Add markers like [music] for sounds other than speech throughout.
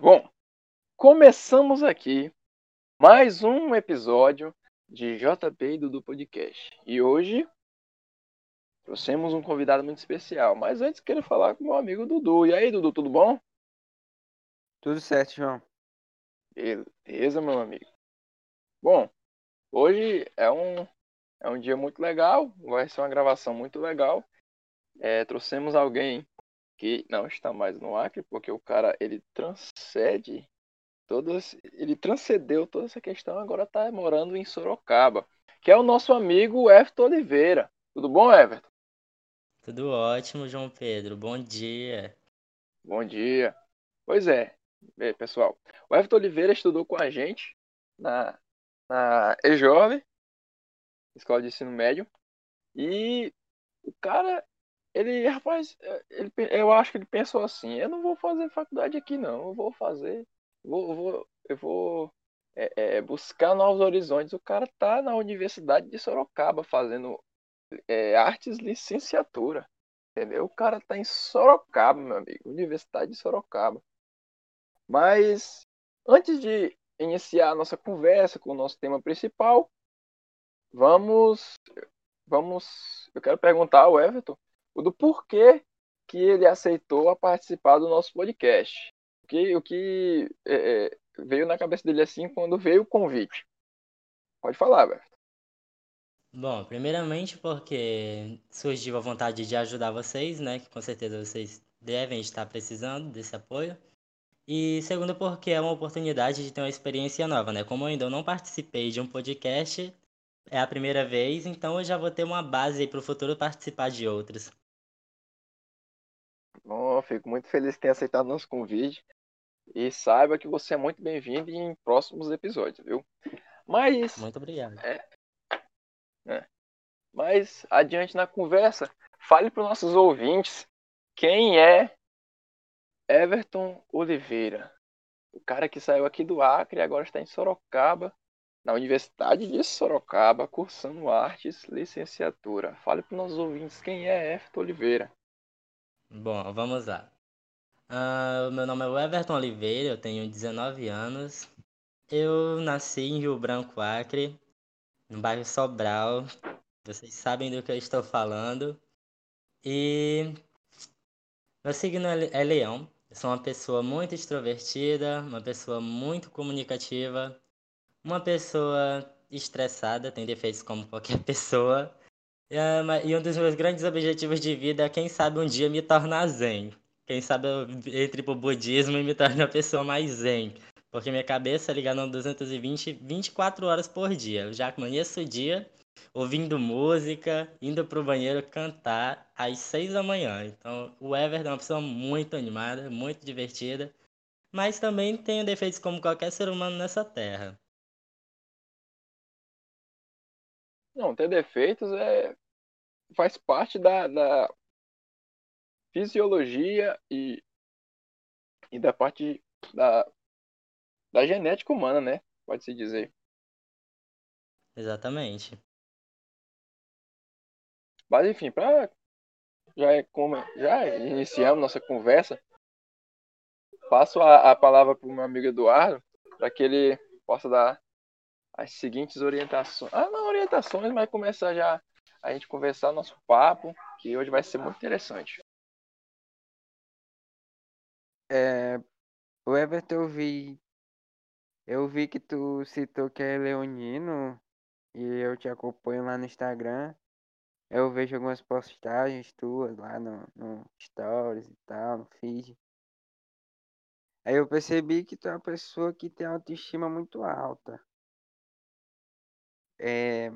Bom, começamos aqui mais um episódio de JP e Dudu Podcast. E hoje trouxemos um convidado muito especial. Mas antes quero falar com meu amigo Dudu. E aí, Dudu, tudo bom? Tudo certo, João. Beleza, meu amigo. Bom, hoje é um, é um dia muito legal. Vai ser uma gravação muito legal. É, trouxemos alguém que não está mais no Acre, porque o cara ele transcende todas, ele transcendeu toda essa questão, agora está morando em Sorocaba, que é o nosso amigo Everton Oliveira. Tudo bom, Everton? Tudo ótimo, João Pedro. Bom dia. Bom dia. Pois é, pessoal. O Everton Oliveira estudou com a gente na, na EJOV, Escola de Ensino Médio, e o cara ele, rapaz, ele, eu acho que ele pensou assim: eu não vou fazer faculdade aqui, não. Eu vou fazer. Vou, vou, eu vou é, é, buscar novos horizontes. O cara tá na Universidade de Sorocaba fazendo é, artes licenciatura. Entendeu? O cara tá em Sorocaba, meu amigo. Universidade de Sorocaba. Mas antes de iniciar a nossa conversa com o nosso tema principal, vamos. Vamos. Eu quero perguntar ao Everton do porquê que ele aceitou a participar do nosso podcast. O que, o que é, é, veio na cabeça dele assim quando veio o convite? Pode falar, Berto. Bom, primeiramente porque surgiu a vontade de ajudar vocês, né? Que com certeza vocês devem estar precisando desse apoio. E segundo porque é uma oportunidade de ter uma experiência nova, né? Como eu ainda não participei de um podcast, é a primeira vez, então eu já vou ter uma base para o futuro participar de outros. Bom, fico muito feliz de ter aceitado nosso convite. E saiba que você é muito bem-vindo em próximos episódios, viu? Mas. Muito obrigado. É, é. Mas, adiante na conversa, fale para os nossos ouvintes quem é Everton Oliveira. O cara que saiu aqui do Acre e agora está em Sorocaba, na Universidade de Sorocaba, cursando artes, licenciatura. Fale para os nossos ouvintes quem é Everton Oliveira. Bom, vamos lá. Uh, meu nome é Everton Oliveira, eu tenho 19 anos. Eu nasci em Rio Branco, Acre, no bairro Sobral. Vocês sabem do que eu estou falando. E meu signo é, é leão. Eu sou uma pessoa muito extrovertida, uma pessoa muito comunicativa, uma pessoa estressada, tem defeitos como qualquer [laughs] pessoa, e um dos meus grandes objetivos de vida é, quem sabe, um dia me tornar zen. Quem sabe eu entre pro budismo e me torne uma pessoa mais zen. Porque minha cabeça é ligada a 220, 24 horas por dia. Eu já amanheço o dia ouvindo música, indo pro banheiro cantar às 6 da manhã. Então, o Everton é uma pessoa muito animada, muito divertida, mas também tem defeitos como qualquer ser humano nessa terra. Não, ter defeitos é faz parte da, da fisiologia e, e da parte da, da genética humana, né? Pode-se dizer. Exatamente. Mas enfim, para já é como já iniciamos nossa conversa, passo a, a palavra para o meu amigo Eduardo para que ele possa dar as seguintes orientações. Ah, não orientações, mas começar já a gente conversar nosso papo, que hoje vai ser muito interessante. É, o Everton, eu vi, eu vi que tu citou que é leonino e eu te acompanho lá no Instagram. Eu vejo algumas postagens tuas lá no, no Stories e tal, no feed. Aí eu percebi que tu é uma pessoa que tem autoestima muito alta. É,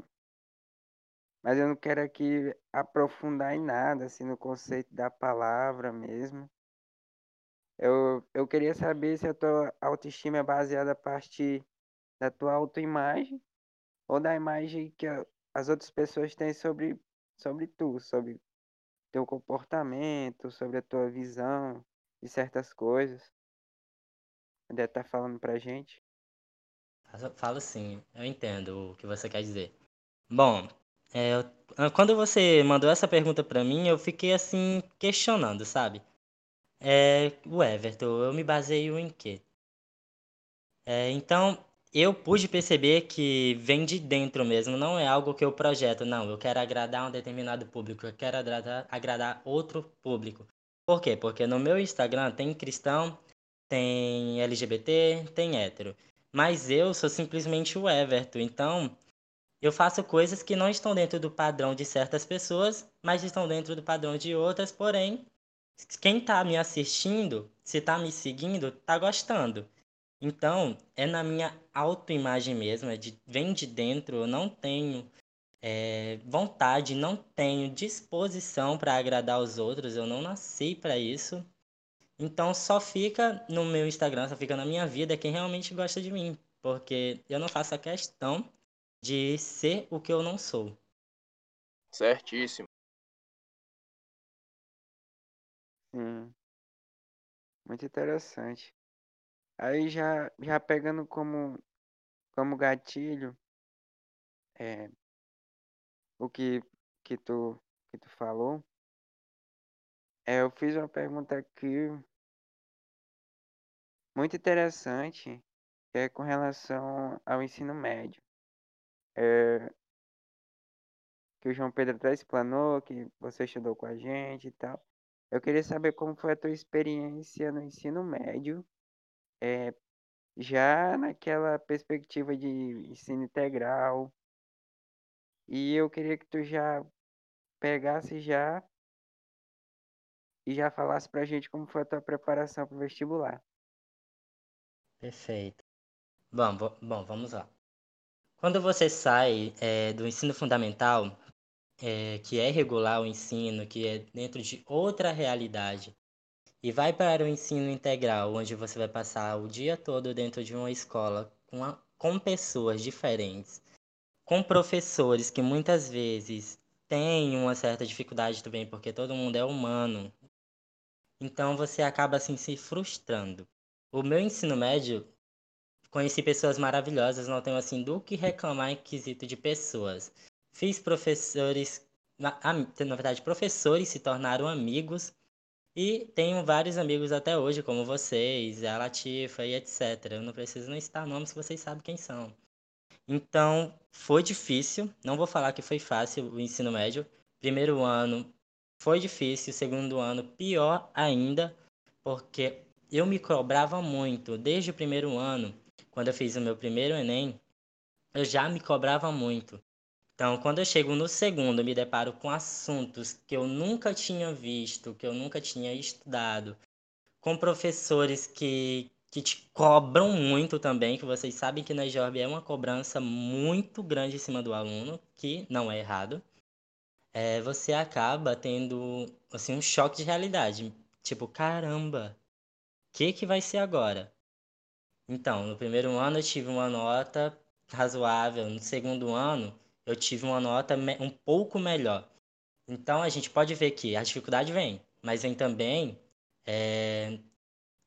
mas eu não quero aqui aprofundar em nada, assim, no conceito da palavra mesmo. Eu, eu queria saber se a tua autoestima é baseada a partir da tua autoimagem ou da imagem que as outras pessoas têm sobre, sobre tu, sobre teu comportamento, sobre a tua visão de certas coisas. Deve estar tá falando pra gente. Falo sim, eu entendo o que você quer dizer. Bom, é, quando você mandou essa pergunta para mim, eu fiquei assim questionando, sabe? É, o Everton, eu me baseio em quê? É, então, eu pude perceber que vem de dentro mesmo, não é algo que eu projeto, não. Eu quero agradar um determinado público, eu quero agradar, agradar outro público. Por quê? Porque no meu Instagram tem cristão, tem LGBT, tem hétero. Mas eu sou simplesmente o Everton, então eu faço coisas que não estão dentro do padrão de certas pessoas, mas estão dentro do padrão de outras, porém, quem está me assistindo, se está me seguindo, está gostando. Então, é na minha autoimagem mesmo, é de, vem de dentro, eu não tenho é, vontade, não tenho disposição para agradar os outros, eu não nasci para isso. Então, só fica no meu Instagram, só fica na minha vida quem realmente gosta de mim, porque eu não faço a questão de ser o que eu não sou. Certíssimo. Sim. Muito interessante. Aí já, já pegando como, como gatilho é, o que, que, tu, que tu falou, é, eu fiz uma pergunta aqui muito interessante, que é com relação ao ensino médio. É, que o João Pedro até explanou, que você estudou com a gente e tal. Eu queria saber como foi a tua experiência no ensino médio, é, já naquela perspectiva de ensino integral. E eu queria que tu já pegasse já e já falasse pra gente como foi a tua preparação para o vestibular. Perfeito. Bom, bom, vamos lá. Quando você sai é, do ensino fundamental, é, que é regular o ensino, que é dentro de outra realidade, e vai para o ensino integral, onde você vai passar o dia todo dentro de uma escola com, a, com pessoas diferentes, com professores que muitas vezes têm uma certa dificuldade também, porque todo mundo é humano. Então você acaba assim se frustrando. O meu ensino médio, conheci pessoas maravilhosas, não tenho assim do que reclamar em quesito de pessoas. Fiz professores, na, na verdade, professores se tornaram amigos e tenho vários amigos até hoje, como vocês, a Latifa e etc. Eu não preciso nem citar nomes vocês sabem quem são. Então, foi difícil, não vou falar que foi fácil o ensino médio. Primeiro ano foi difícil, segundo ano pior ainda, porque eu me cobrava muito. Desde o primeiro ano, quando eu fiz o meu primeiro Enem, eu já me cobrava muito. Então, quando eu chego no segundo, eu me deparo com assuntos que eu nunca tinha visto, que eu nunca tinha estudado, com professores que, que te cobram muito também, que vocês sabem que na Jorb é uma cobrança muito grande em cima do aluno, que não é errado. É, você acaba tendo assim um choque de realidade. Tipo, caramba, que que vai ser agora? Então, no primeiro ano eu tive uma nota razoável, no segundo ano eu tive uma nota um pouco melhor. Então a gente pode ver que a dificuldade vem, mas vem também é,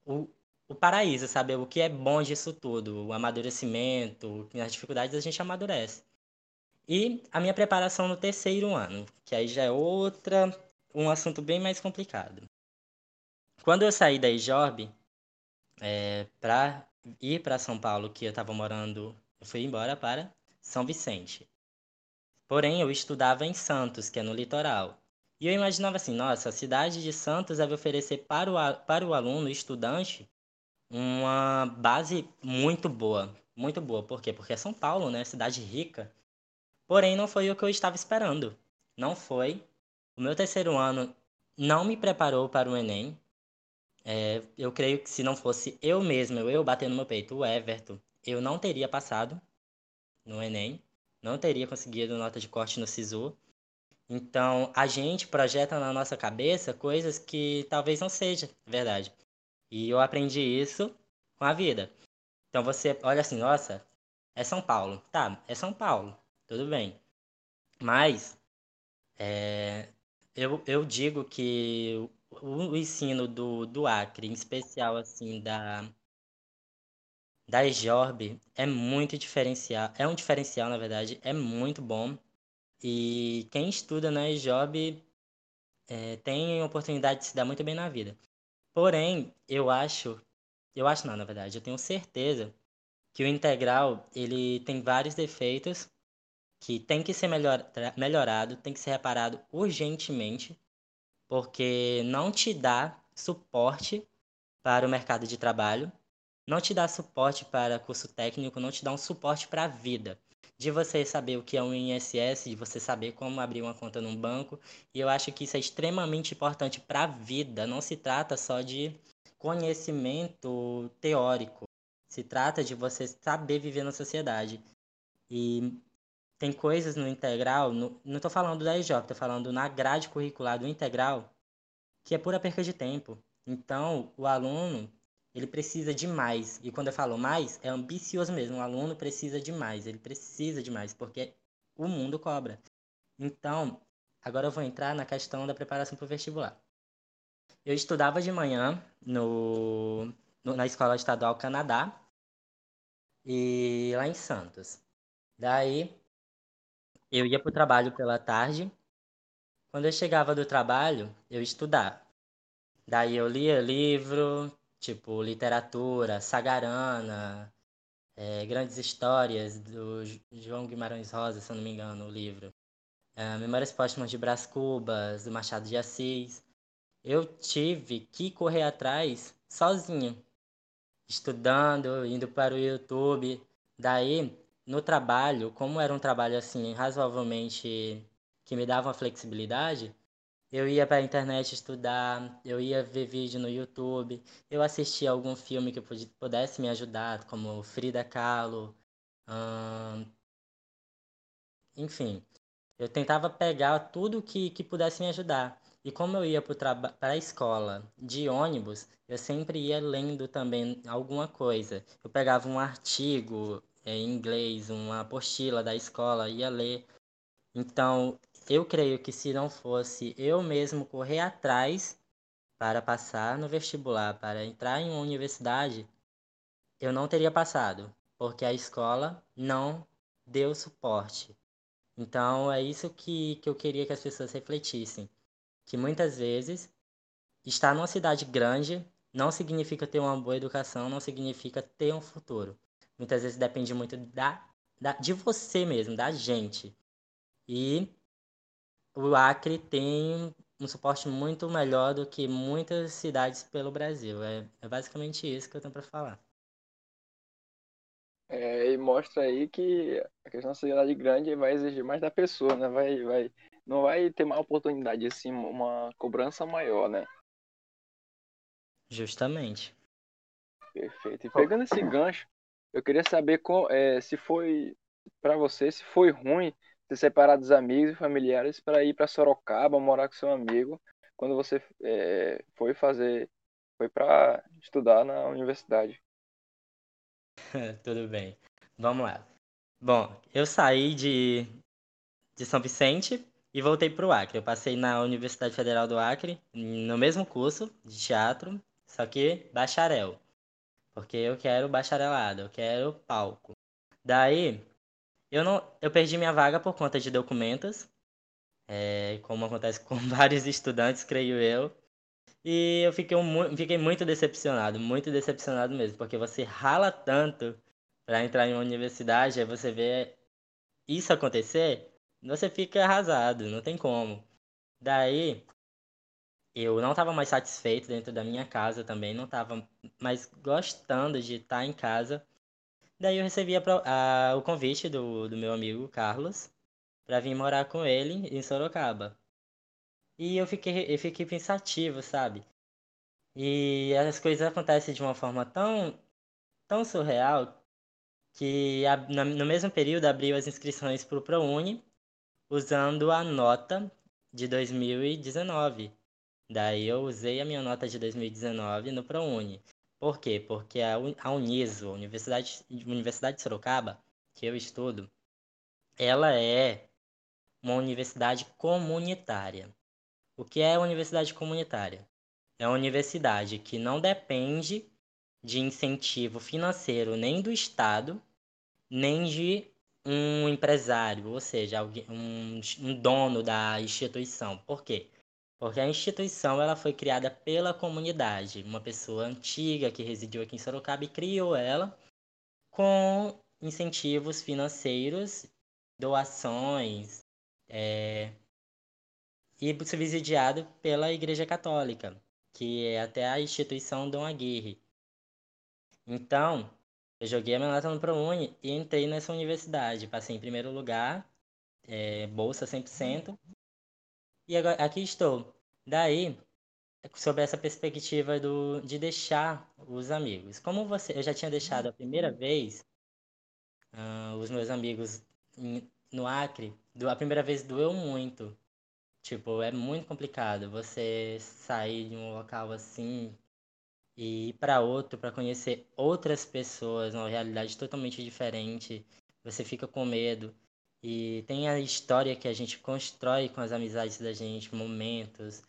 o, o paraíso, sabe? O que é bom disso tudo, o amadurecimento, nas dificuldades a gente amadurece. E a minha preparação no terceiro ano, que aí já é outra, um assunto bem mais complicado. Quando eu saí da IJOB, é, para ir para São Paulo, que eu estava morando, eu fui embora para São Vicente. Porém, eu estudava em Santos, que é no litoral. E eu imaginava assim, nossa, a cidade de Santos deve oferecer para o, para o aluno, estudante, uma base muito boa. Muito boa. Por quê? Porque é São Paulo, né? Cidade rica. Porém, não foi o que eu estava esperando. Não foi. O meu terceiro ano não me preparou para o Enem. É, eu creio que se não fosse eu mesmo, eu batendo no meu peito, o Everton, eu não teria passado no Enem, não teria conseguido nota de corte no SISU. Então, a gente projeta na nossa cabeça coisas que talvez não seja verdade. E eu aprendi isso com a vida. Então, você olha assim, nossa, é São Paulo. Tá, é São Paulo, tudo bem. Mas, é, eu, eu digo que o ensino do, do Acre, em especial assim da da EJORB é muito diferencial, é um diferencial na verdade, é muito bom. E quem estuda na EJOB é, tem oportunidade de se dar muito bem na vida. Porém, eu acho, eu acho não, na verdade, eu tenho certeza que o integral ele tem vários defeitos que tem que ser melhor, melhorado, tem que ser reparado urgentemente, porque não te dá suporte para o mercado de trabalho, não te dá suporte para curso técnico, não te dá um suporte para a vida. De você saber o que é um INSS, de você saber como abrir uma conta num banco, e eu acho que isso é extremamente importante para a vida. Não se trata só de conhecimento teórico, se trata de você saber viver na sociedade. E tem coisas no integral, no, não estou falando da EJ, estou falando na grade curricular do integral, que é pura perca de tempo. Então, o aluno, ele precisa de mais. E quando eu falo mais, é ambicioso mesmo. O aluno precisa de mais, ele precisa de mais, porque o mundo cobra. Então, agora eu vou entrar na questão da preparação para o vestibular. Eu estudava de manhã no, no, na Escola Estadual Canadá, e lá em Santos. Daí, eu ia para o trabalho pela tarde. Quando eu chegava do trabalho, eu estudava. Daí eu lia livro, tipo literatura, Sagarana, é, Grandes Histórias, do João Guimarães Rosa, se eu não me engano, o livro. É, Memórias Póstumas de Brás Cubas, do Machado de Assis. Eu tive que correr atrás sozinho, estudando, indo para o YouTube. Daí no trabalho, como era um trabalho assim razoavelmente que me dava uma flexibilidade, eu ia para a internet estudar, eu ia ver vídeo no YouTube, eu assistia algum filme que pudesse me ajudar, como Frida Kahlo, hum... enfim, eu tentava pegar tudo que, que pudesse me ajudar. E como eu ia para a escola de ônibus, eu sempre ia lendo também alguma coisa. Eu pegava um artigo, em inglês, uma apostila da escola, ia ler. Então, eu creio que se não fosse eu mesmo correr atrás para passar no vestibular, para entrar em uma universidade, eu não teria passado, porque a escola não deu suporte. Então, é isso que, que eu queria que as pessoas refletissem. Que muitas vezes, estar numa cidade grande não significa ter uma boa educação, não significa ter um futuro muitas vezes depende muito da, da, de você mesmo, da gente. E o Acre tem um suporte muito melhor do que muitas cidades pelo Brasil. É, é basicamente isso que eu tenho para falar. É, e mostra aí que a questão da cidade grande vai exigir mais da pessoa, né? Vai, vai, não vai ter mais oportunidade, assim, uma cobrança maior, né? Justamente. Perfeito. E pegando esse gancho, eu queria saber é, se foi para você, se foi ruim ter separado dos amigos e familiares para ir para Sorocaba, morar com seu amigo, quando você é, foi fazer, foi para estudar na universidade. [laughs] Tudo bem. Vamos lá. Bom, eu saí de, de São Vicente e voltei para o Acre. Eu passei na Universidade Federal do Acre, no mesmo curso de teatro, só que bacharel. Porque eu quero bacharelado, eu quero palco. Daí, eu não, eu perdi minha vaga por conta de documentos, é, como acontece [laughs] com vários estudantes, creio eu. E eu fiquei, um, fiquei muito decepcionado, muito decepcionado mesmo, porque você rala tanto para entrar em uma universidade, aí você vê isso acontecer, você fica arrasado, não tem como. Daí, eu não estava mais satisfeito dentro da minha casa também, não estava mais gostando de estar em casa. Daí eu recebi a, a, o convite do, do meu amigo Carlos para vir morar com ele em Sorocaba. E eu fiquei, eu fiquei pensativo, sabe? E as coisas acontecem de uma forma tão, tão surreal que a, no mesmo período abriu as inscrições para o ProUni usando a nota de 2019. Daí eu usei a minha nota de 2019 no ProUni. Por quê? Porque a, Uniso, Universidade, Universidade de Sorocaba, que eu estudo, ela é uma universidade comunitária. O que é universidade comunitária? É uma universidade que não depende de incentivo financeiro nem do Estado, nem de um empresário, ou seja, um dono da instituição. Por quê? Porque a instituição ela foi criada pela comunidade, uma pessoa antiga que residiu aqui em Sorocaba e criou ela com incentivos financeiros, doações, é, e subsidiado pela Igreja Católica, que é até a instituição Dom Aguirre. Então, eu joguei a minha nota no ProUni e entrei nessa universidade. Passei em primeiro lugar, é, bolsa 100%. E agora, aqui estou. Daí, sobre essa perspectiva do, de deixar os amigos. Como você, eu já tinha deixado a primeira vez uh, os meus amigos em, no Acre, do, a primeira vez doeu muito. Tipo, é muito complicado você sair de um local assim e ir para outro para conhecer outras pessoas, uma realidade totalmente diferente. Você fica com medo. E tem a história que a gente constrói com as amizades da gente, momentos.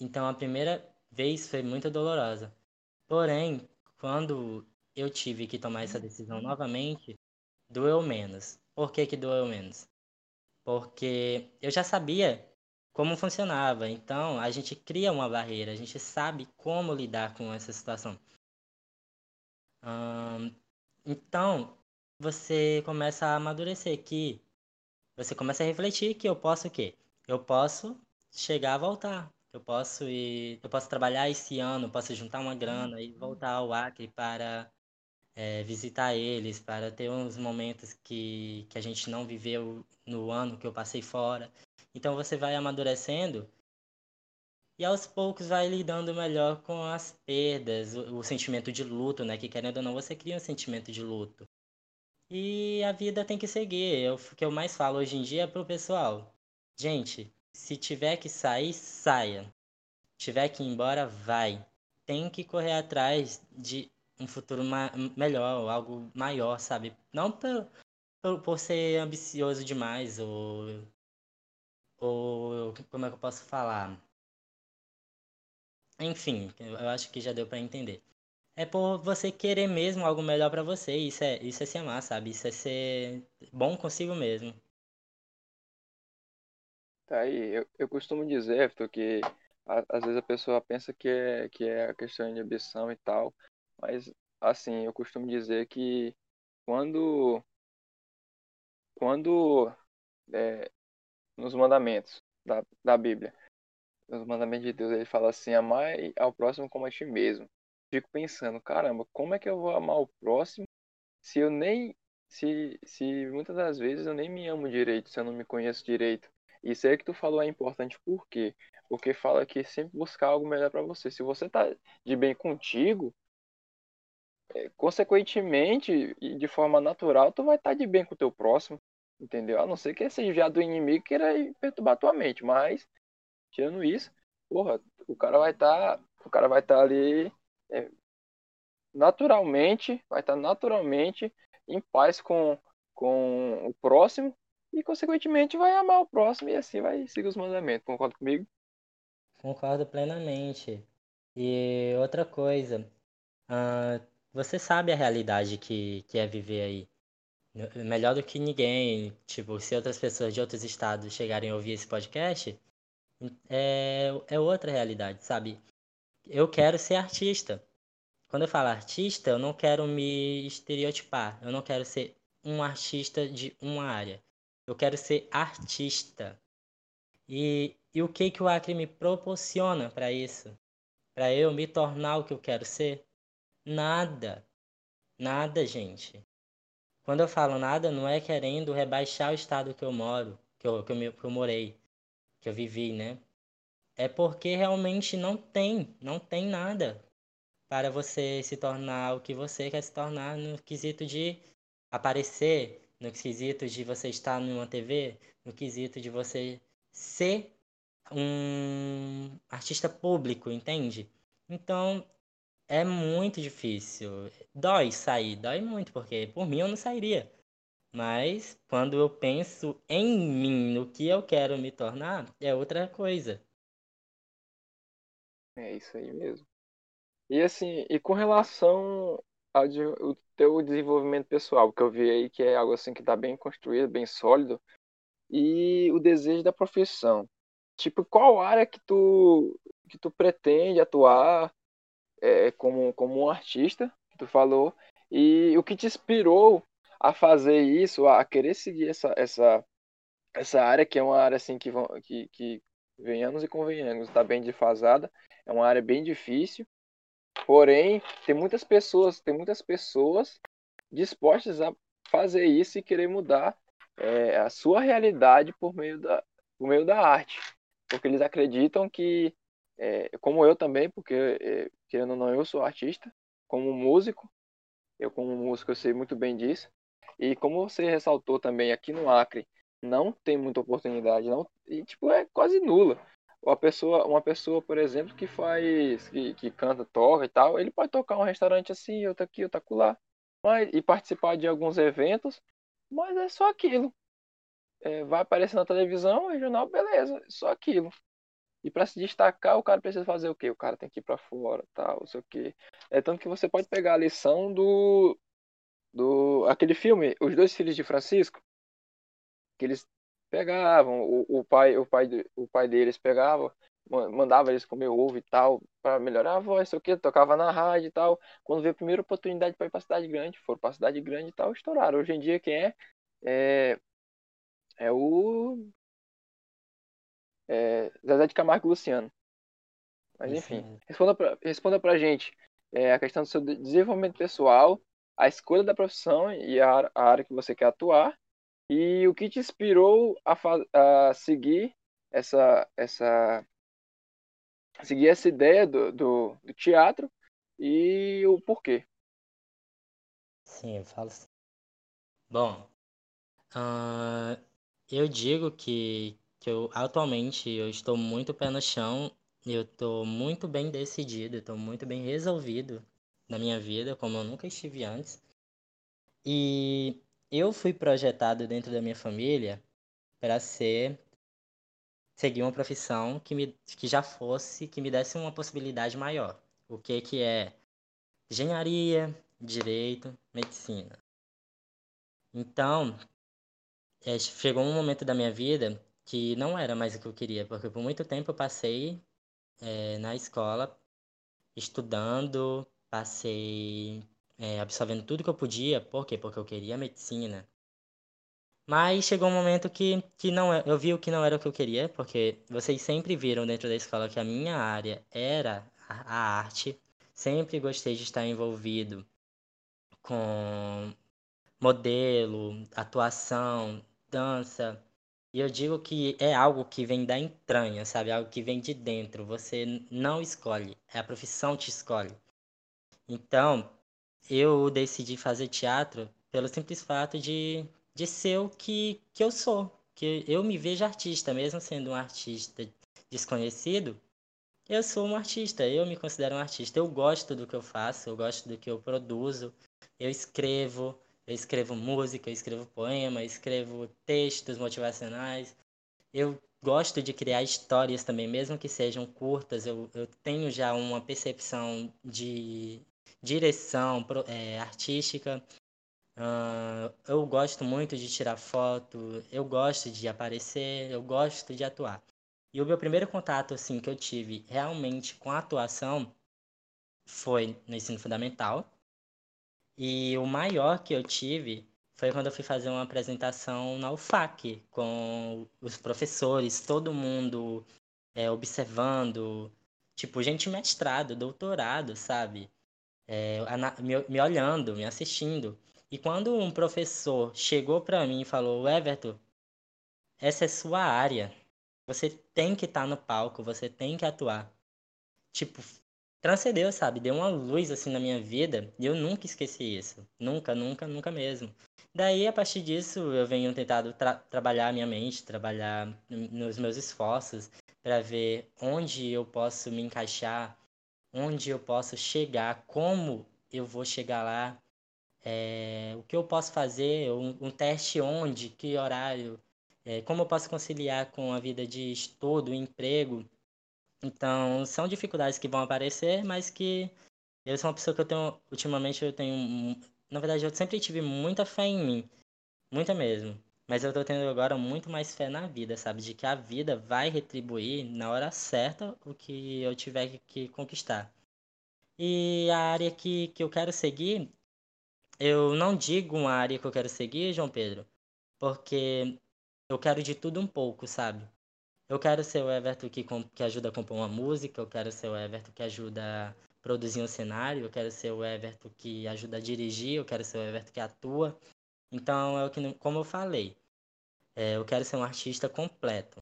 Então a primeira vez foi muito dolorosa. Porém, quando eu tive que tomar essa decisão novamente, doeu menos. Por que, que doeu menos? Porque eu já sabia como funcionava. Então, a gente cria uma barreira, a gente sabe como lidar com essa situação. Hum, então, você começa a amadurecer que você começa a refletir que eu posso o quê? Eu posso chegar a voltar. Eu posso ir, eu posso trabalhar esse ano, posso juntar uma grana e voltar ao Acre para é, visitar eles, para ter uns momentos que, que a gente não viveu no ano que eu passei fora. Então você vai amadurecendo e aos poucos vai lidando melhor com as perdas, o, o, sentimento de luto, né? Que querendo ou não, você cria um sentimento de luto. E a vida tem que seguir. Eu, o que eu mais falo hoje em dia é pro pessoal. Gente, se tiver que sair, saia. Tiver que ir embora, vai. Tem que correr atrás de um futuro melhor, algo maior, sabe? Não por, por, por ser ambicioso demais ou ou como é que eu posso falar? Enfim, eu acho que já deu para entender. É por você querer mesmo algo melhor para você. Isso é, isso é se amar, sabe? Isso é ser bom consigo mesmo. Tá aí, eu, eu costumo dizer, Vitor, que a, às vezes a pessoa pensa que é, que é a questão de ambição e tal, mas assim, eu costumo dizer que quando quando é, nos mandamentos da, da Bíblia. Nos mandamentos de Deus, ele fala assim: amar ao próximo como a ti mesmo. Fico pensando, caramba, como é que eu vou amar o próximo se eu nem. Se, se muitas das vezes eu nem me amo direito, se eu não me conheço direito. Isso aí que tu falou é importante, por quê? Porque fala que sempre buscar algo melhor para você. Se você tá de bem contigo, é, consequentemente e de forma natural, tu vai estar tá de bem com o teu próximo. Entendeu? A não ser que esse enviado do inimigo queira perturbar tua mente. Mas, tirando isso, porra, o cara vai estar. Tá, o cara vai estar tá ali é, naturalmente, vai estar naturalmente em paz com, com o próximo e, consequentemente, vai amar o próximo e assim vai seguir os mandamentos. Concorda comigo? Concordo plenamente. E outra coisa, uh, você sabe a realidade que, que é viver aí melhor do que ninguém, tipo, se outras pessoas de outros estados chegarem a ouvir esse podcast, é, é outra realidade, sabe? Eu quero ser artista. Quando eu falo artista, eu não quero me estereotipar. Eu não quero ser um artista de uma área. Eu quero ser artista. E, e o que, que o Acre me proporciona para isso? Para eu me tornar o que eu quero ser? Nada. Nada, gente. Quando eu falo nada, não é querendo rebaixar o estado que eu moro, que eu, que eu, que eu morei, que eu vivi, né? É porque realmente não tem, não tem nada para você se tornar o que você quer se tornar no quesito de aparecer, no quesito de você estar numa TV, no quesito de você ser um artista público, entende? Então, é muito difícil. Dói sair, dói muito, porque por mim eu não sairia. Mas quando eu penso em mim, no que eu quero me tornar, é outra coisa. É isso aí mesmo. E assim, e com relação ao de, o teu desenvolvimento pessoal, que eu vi aí que é algo assim que está bem construído, bem sólido, e o desejo da profissão. Tipo, qual área que tu que tu pretende atuar? é, como, como um artista, que tu falou, E o que te inspirou a fazer isso, a querer seguir essa, essa, essa área, que é uma área assim que, que, que venhamos e convenhamos, está bem defasada, é uma área bem difícil, porém tem muitas pessoas, tem muitas pessoas dispostas a fazer isso e querer mudar é, a sua realidade por meio da, por meio da arte, porque eles acreditam que, é, como eu também, porque é, querendo ou não eu sou artista, como músico, eu como músico eu sei muito bem disso, e como você ressaltou também aqui no Acre, não tem muita oportunidade, não, e tipo é quase nula. Uma pessoa, uma pessoa, por exemplo, que faz, que, que canta, toca e tal, ele pode tocar um restaurante assim, outro aqui, outro lá, mas e participar de alguns eventos, mas é só aquilo. É, vai aparecer na televisão, regional, beleza, só aquilo. E para se destacar, o cara precisa fazer o quê? O cara tem que ir para fora, tal, não sei o quê. É tanto que você pode pegar a lição do do aquele filme, Os Dois Filhos de Francisco, que eles pegavam, o, o pai, o pai, o pai deles pegava, mandava eles comer ovo e tal, para melhorar a voz, sei o que, tocava na rádio e tal. Quando veio a primeira oportunidade para ir para cidade grande, foram para cidade grande e tal, estouraram. Hoje em dia quem é é, é o é, Zezé de Camargo e Luciano. Mas enfim, responda pra, responda pra gente é, a questão do seu desenvolvimento pessoal, a escolha da profissão e a, a área que você quer atuar e o que te inspirou a, a seguir essa, essa seguir essa ideia do, do, do teatro e o porquê. Sim, eu falo assim. Bom, uh, eu digo que, que eu atualmente eu estou muito pé no chão, eu estou muito bem decidido, estou muito bem resolvido na minha vida, como eu nunca estive antes. E eu fui projetado dentro da minha família para ser seguir uma profissão que me que já fosse que me desse uma possibilidade maior. O que que é engenharia, direito, medicina. Então, é, chegou um momento da minha vida que não era mais o que eu queria, porque por muito tempo eu passei é, na escola estudando, passei é, absorvendo tudo que eu podia. Por quê? Porque eu queria medicina. Mas chegou um momento que, que não é, eu vi o que não era o que eu queria, porque vocês sempre viram dentro da escola que a minha área era a, arte. Sempre gostei de estar envolvido com modelo, atuação, dança. E eu digo que é algo que vem da entranha, sabe? Algo que vem de dentro. Você não escolhe, é a profissão te escolhe. Então, eu decidi fazer teatro pelo simples fato de, de ser o que, que eu sou. Que eu me vejo artista, mesmo sendo um artista desconhecido, eu sou um artista, eu me considero um artista. Eu gosto do que eu faço, eu gosto do que eu produzo, eu escrevo, eu escrevo música, eu escrevo poema, eu escrevo textos motivacionais. Eu gosto de criar histórias também, mesmo que sejam curtas, eu, eu tenho já uma percepção de, direção é, artística. Uh, eu gosto muito de tirar foto, eu gosto de aparecer, eu gosto de atuar. E o meu primeiro contato assim que eu tive realmente com a atuação foi no ensino fundamental. E o maior que eu tive foi quando eu fui fazer uma apresentação na UFAC, com os professores, todo mundo é, observando, tipo, gente mestrado, doutorado, sabe? É, me, me olhando, me assistindo. E quando um professor chegou para mim e falou: Everton, essa é sua área. Você tem que estar tá no palco, você tem que atuar. Tipo, transcendeu, sabe? Deu uma luz assim na minha vida e eu nunca esqueci isso. Nunca, nunca, nunca mesmo. Daí, a partir disso, eu venho tentado tra trabalhar a minha mente, trabalhar nos meus esforços para ver onde eu posso me encaixar, onde eu posso chegar, como eu vou chegar lá, é, o que eu posso fazer, um, um teste onde, que horário, é, como eu posso conciliar com a vida de estudo, emprego. Então, são dificuldades que vão aparecer, mas que eu sou uma pessoa que eu tenho, ultimamente eu tenho, na verdade eu sempre tive muita fé em mim, muita mesmo. Mas eu tô tendo agora muito mais fé na vida, sabe? De que a vida vai retribuir na hora certa o que eu tiver que conquistar. E a área que, que eu quero seguir eu não digo uma área que eu quero seguir, João Pedro, porque eu quero de tudo um pouco, sabe? Eu quero ser o Everton que, que ajuda a compor uma música, eu quero ser o Everton que ajuda a produzir um cenário, eu quero ser o Everton que ajuda a dirigir, eu quero ser o Everton que atua. Então, é o que, como eu falei, é, eu quero ser um artista completo.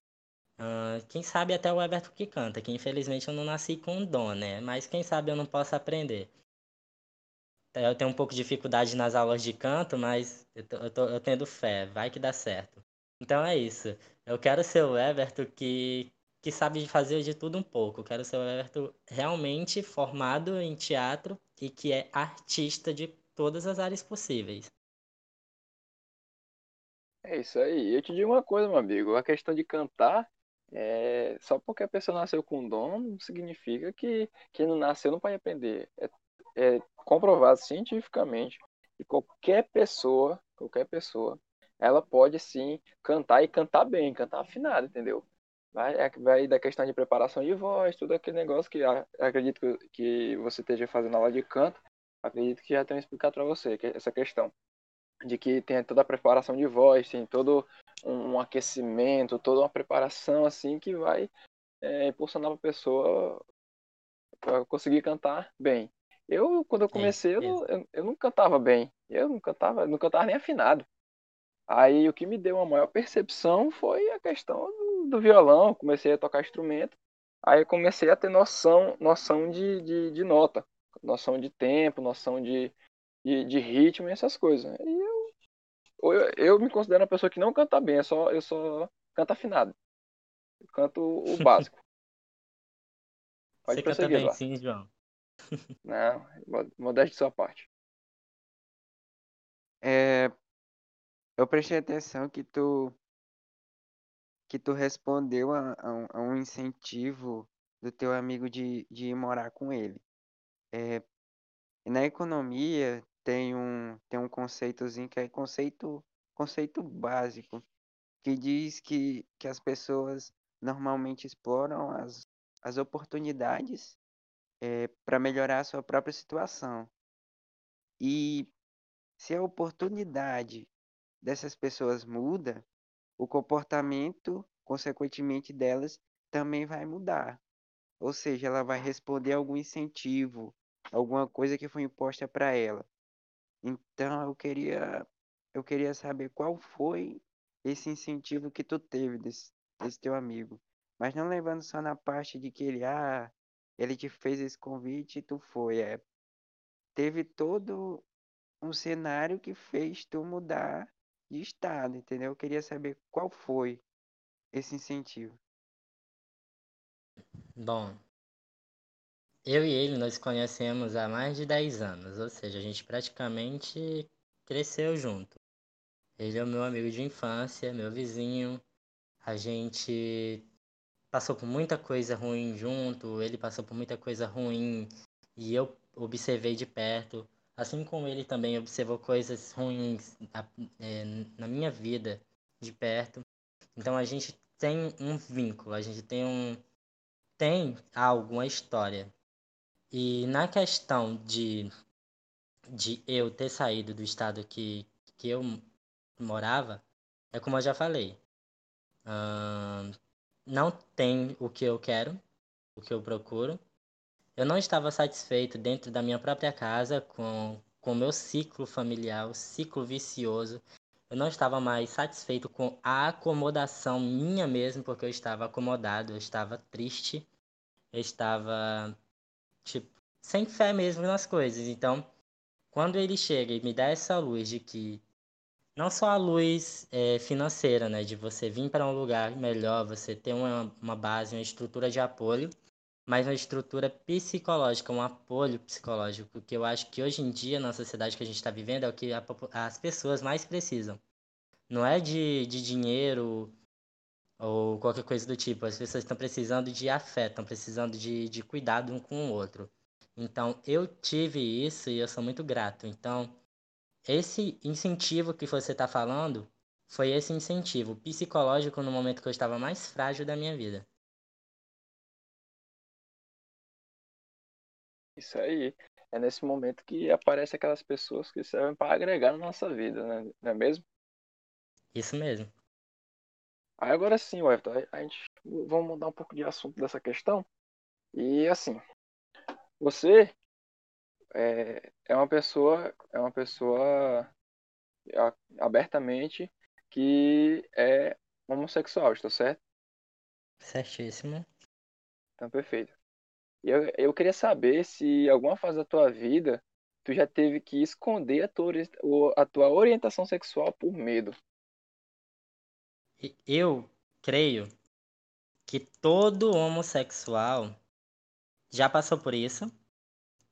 Uh, quem sabe até o Everton que canta, que infelizmente eu não nasci com um dom, né? Mas quem sabe eu não posso aprender. Eu tenho um pouco de dificuldade nas aulas de canto, mas eu, tô, eu, tô, eu tendo fé, vai que dá certo. Então é isso. Eu quero ser o Everton que, que sabe fazer de tudo um pouco. Eu quero ser o Everton realmente formado em teatro e que é artista de todas as áreas possíveis. É isso aí. Eu te digo uma coisa, meu amigo. A questão de cantar, é... só porque a pessoa nasceu com dom, não significa que quem não nasceu não pode aprender. É, é comprovado cientificamente que qualquer pessoa, qualquer pessoa, ela pode sim cantar e cantar bem, cantar afinado, entendeu? Vai, é, vai da questão de preparação de voz, tudo aquele negócio que acredito que você esteja fazendo aula de canto, acredito que já tenho explicado para você essa questão de que tem toda a preparação de voz, tem todo um aquecimento, toda uma preparação assim que vai é, impulsionar a pessoa para conseguir cantar bem. Eu, quando eu comecei, eu, não, eu, eu, não cantava bem. Eu não cantava, não cantava nem afinado. Aí o que me deu uma maior percepção foi a questão do, do violão. Comecei a tocar instrumento. Aí comecei a ter noção, noção de, de, de nota, noção de tempo, noção de, de, de ritmo e essas coisas. E eu, eu, me considero uma pessoa que não canta bem, eu só, eu só canto afinado. Eu canto o [laughs] básico. Pode Você canta bem, lá. sim, João. [laughs] [laughs] Não, modéstia de sua parte. É, eu prestei atenção que tu que tu respondeu a, a, um, a um incentivo do teu amigo de, de ir morar com ele. É, na economia tem um, tem um conceitozinho que é conceito, conceito básico, que diz que, que as pessoas normalmente exploram as, as oportunidades é, para melhorar a sua própria situação. E se a oportunidade dessas pessoas muda, o comportamento, consequentemente, delas também vai mudar. Ou seja, ela vai responder a algum incentivo, alguma coisa que foi imposta para ela. Então eu queria eu queria saber qual foi esse incentivo que tu teve desse, desse teu amigo. Mas não levando só na parte de que ele, ah, ele te fez esse convite e tu foi. É, teve todo um cenário que fez tu mudar de estado, entendeu? Eu queria saber qual foi esse incentivo. Bom, eu e ele nós conhecemos há mais de 10 anos, ou seja, a gente praticamente cresceu junto. Ele é o meu amigo de infância, meu vizinho. A gente passou por muita coisa ruim junto, ele passou por muita coisa ruim e eu observei de perto. Assim como ele também observou coisas ruins é, na minha vida de perto. Então a gente tem um vínculo, a gente tem um tem alguma história. E na questão de de eu ter saído do estado que que eu morava, é como eu já falei. Não tem o que eu quero, o que eu procuro. Eu não estava satisfeito dentro da minha própria casa com com o meu ciclo familiar, o ciclo vicioso. Eu não estava mais satisfeito com a acomodação minha mesmo, porque eu estava acomodado, eu estava triste, eu estava tipo sem fé mesmo nas coisas. Então, quando ele chega e me dá essa luz de que não só a luz é, financeira, né, de você vir para um lugar melhor, você ter uma, uma base, uma estrutura de apoio, mas uma estrutura psicológica, um apoio psicológico, que eu acho que hoje em dia, na sociedade que a gente está vivendo, é o que a, as pessoas mais precisam. Não é de, de dinheiro ou qualquer coisa do tipo. As pessoas estão precisando de afeto, estão precisando de, de cuidado um com o outro. Então, eu tive isso e eu sou muito grato. Então, esse incentivo que você está falando foi esse incentivo psicológico no momento que eu estava mais frágil da minha vida. Isso aí. é nesse momento que aparecem aquelas pessoas que servem para agregar na nossa vida, né? não é mesmo? Isso mesmo. Aí agora sim, Everton, a gente vamos mudar um pouco de assunto dessa questão. E assim, você é, é uma pessoa, é uma pessoa abertamente que é homossexual, está certo? Certíssimo. Então, perfeito. E eu, eu queria saber se alguma fase da tua vida tu já teve que esconder a tua, a tua orientação sexual por medo. Eu creio que todo homossexual já passou por isso.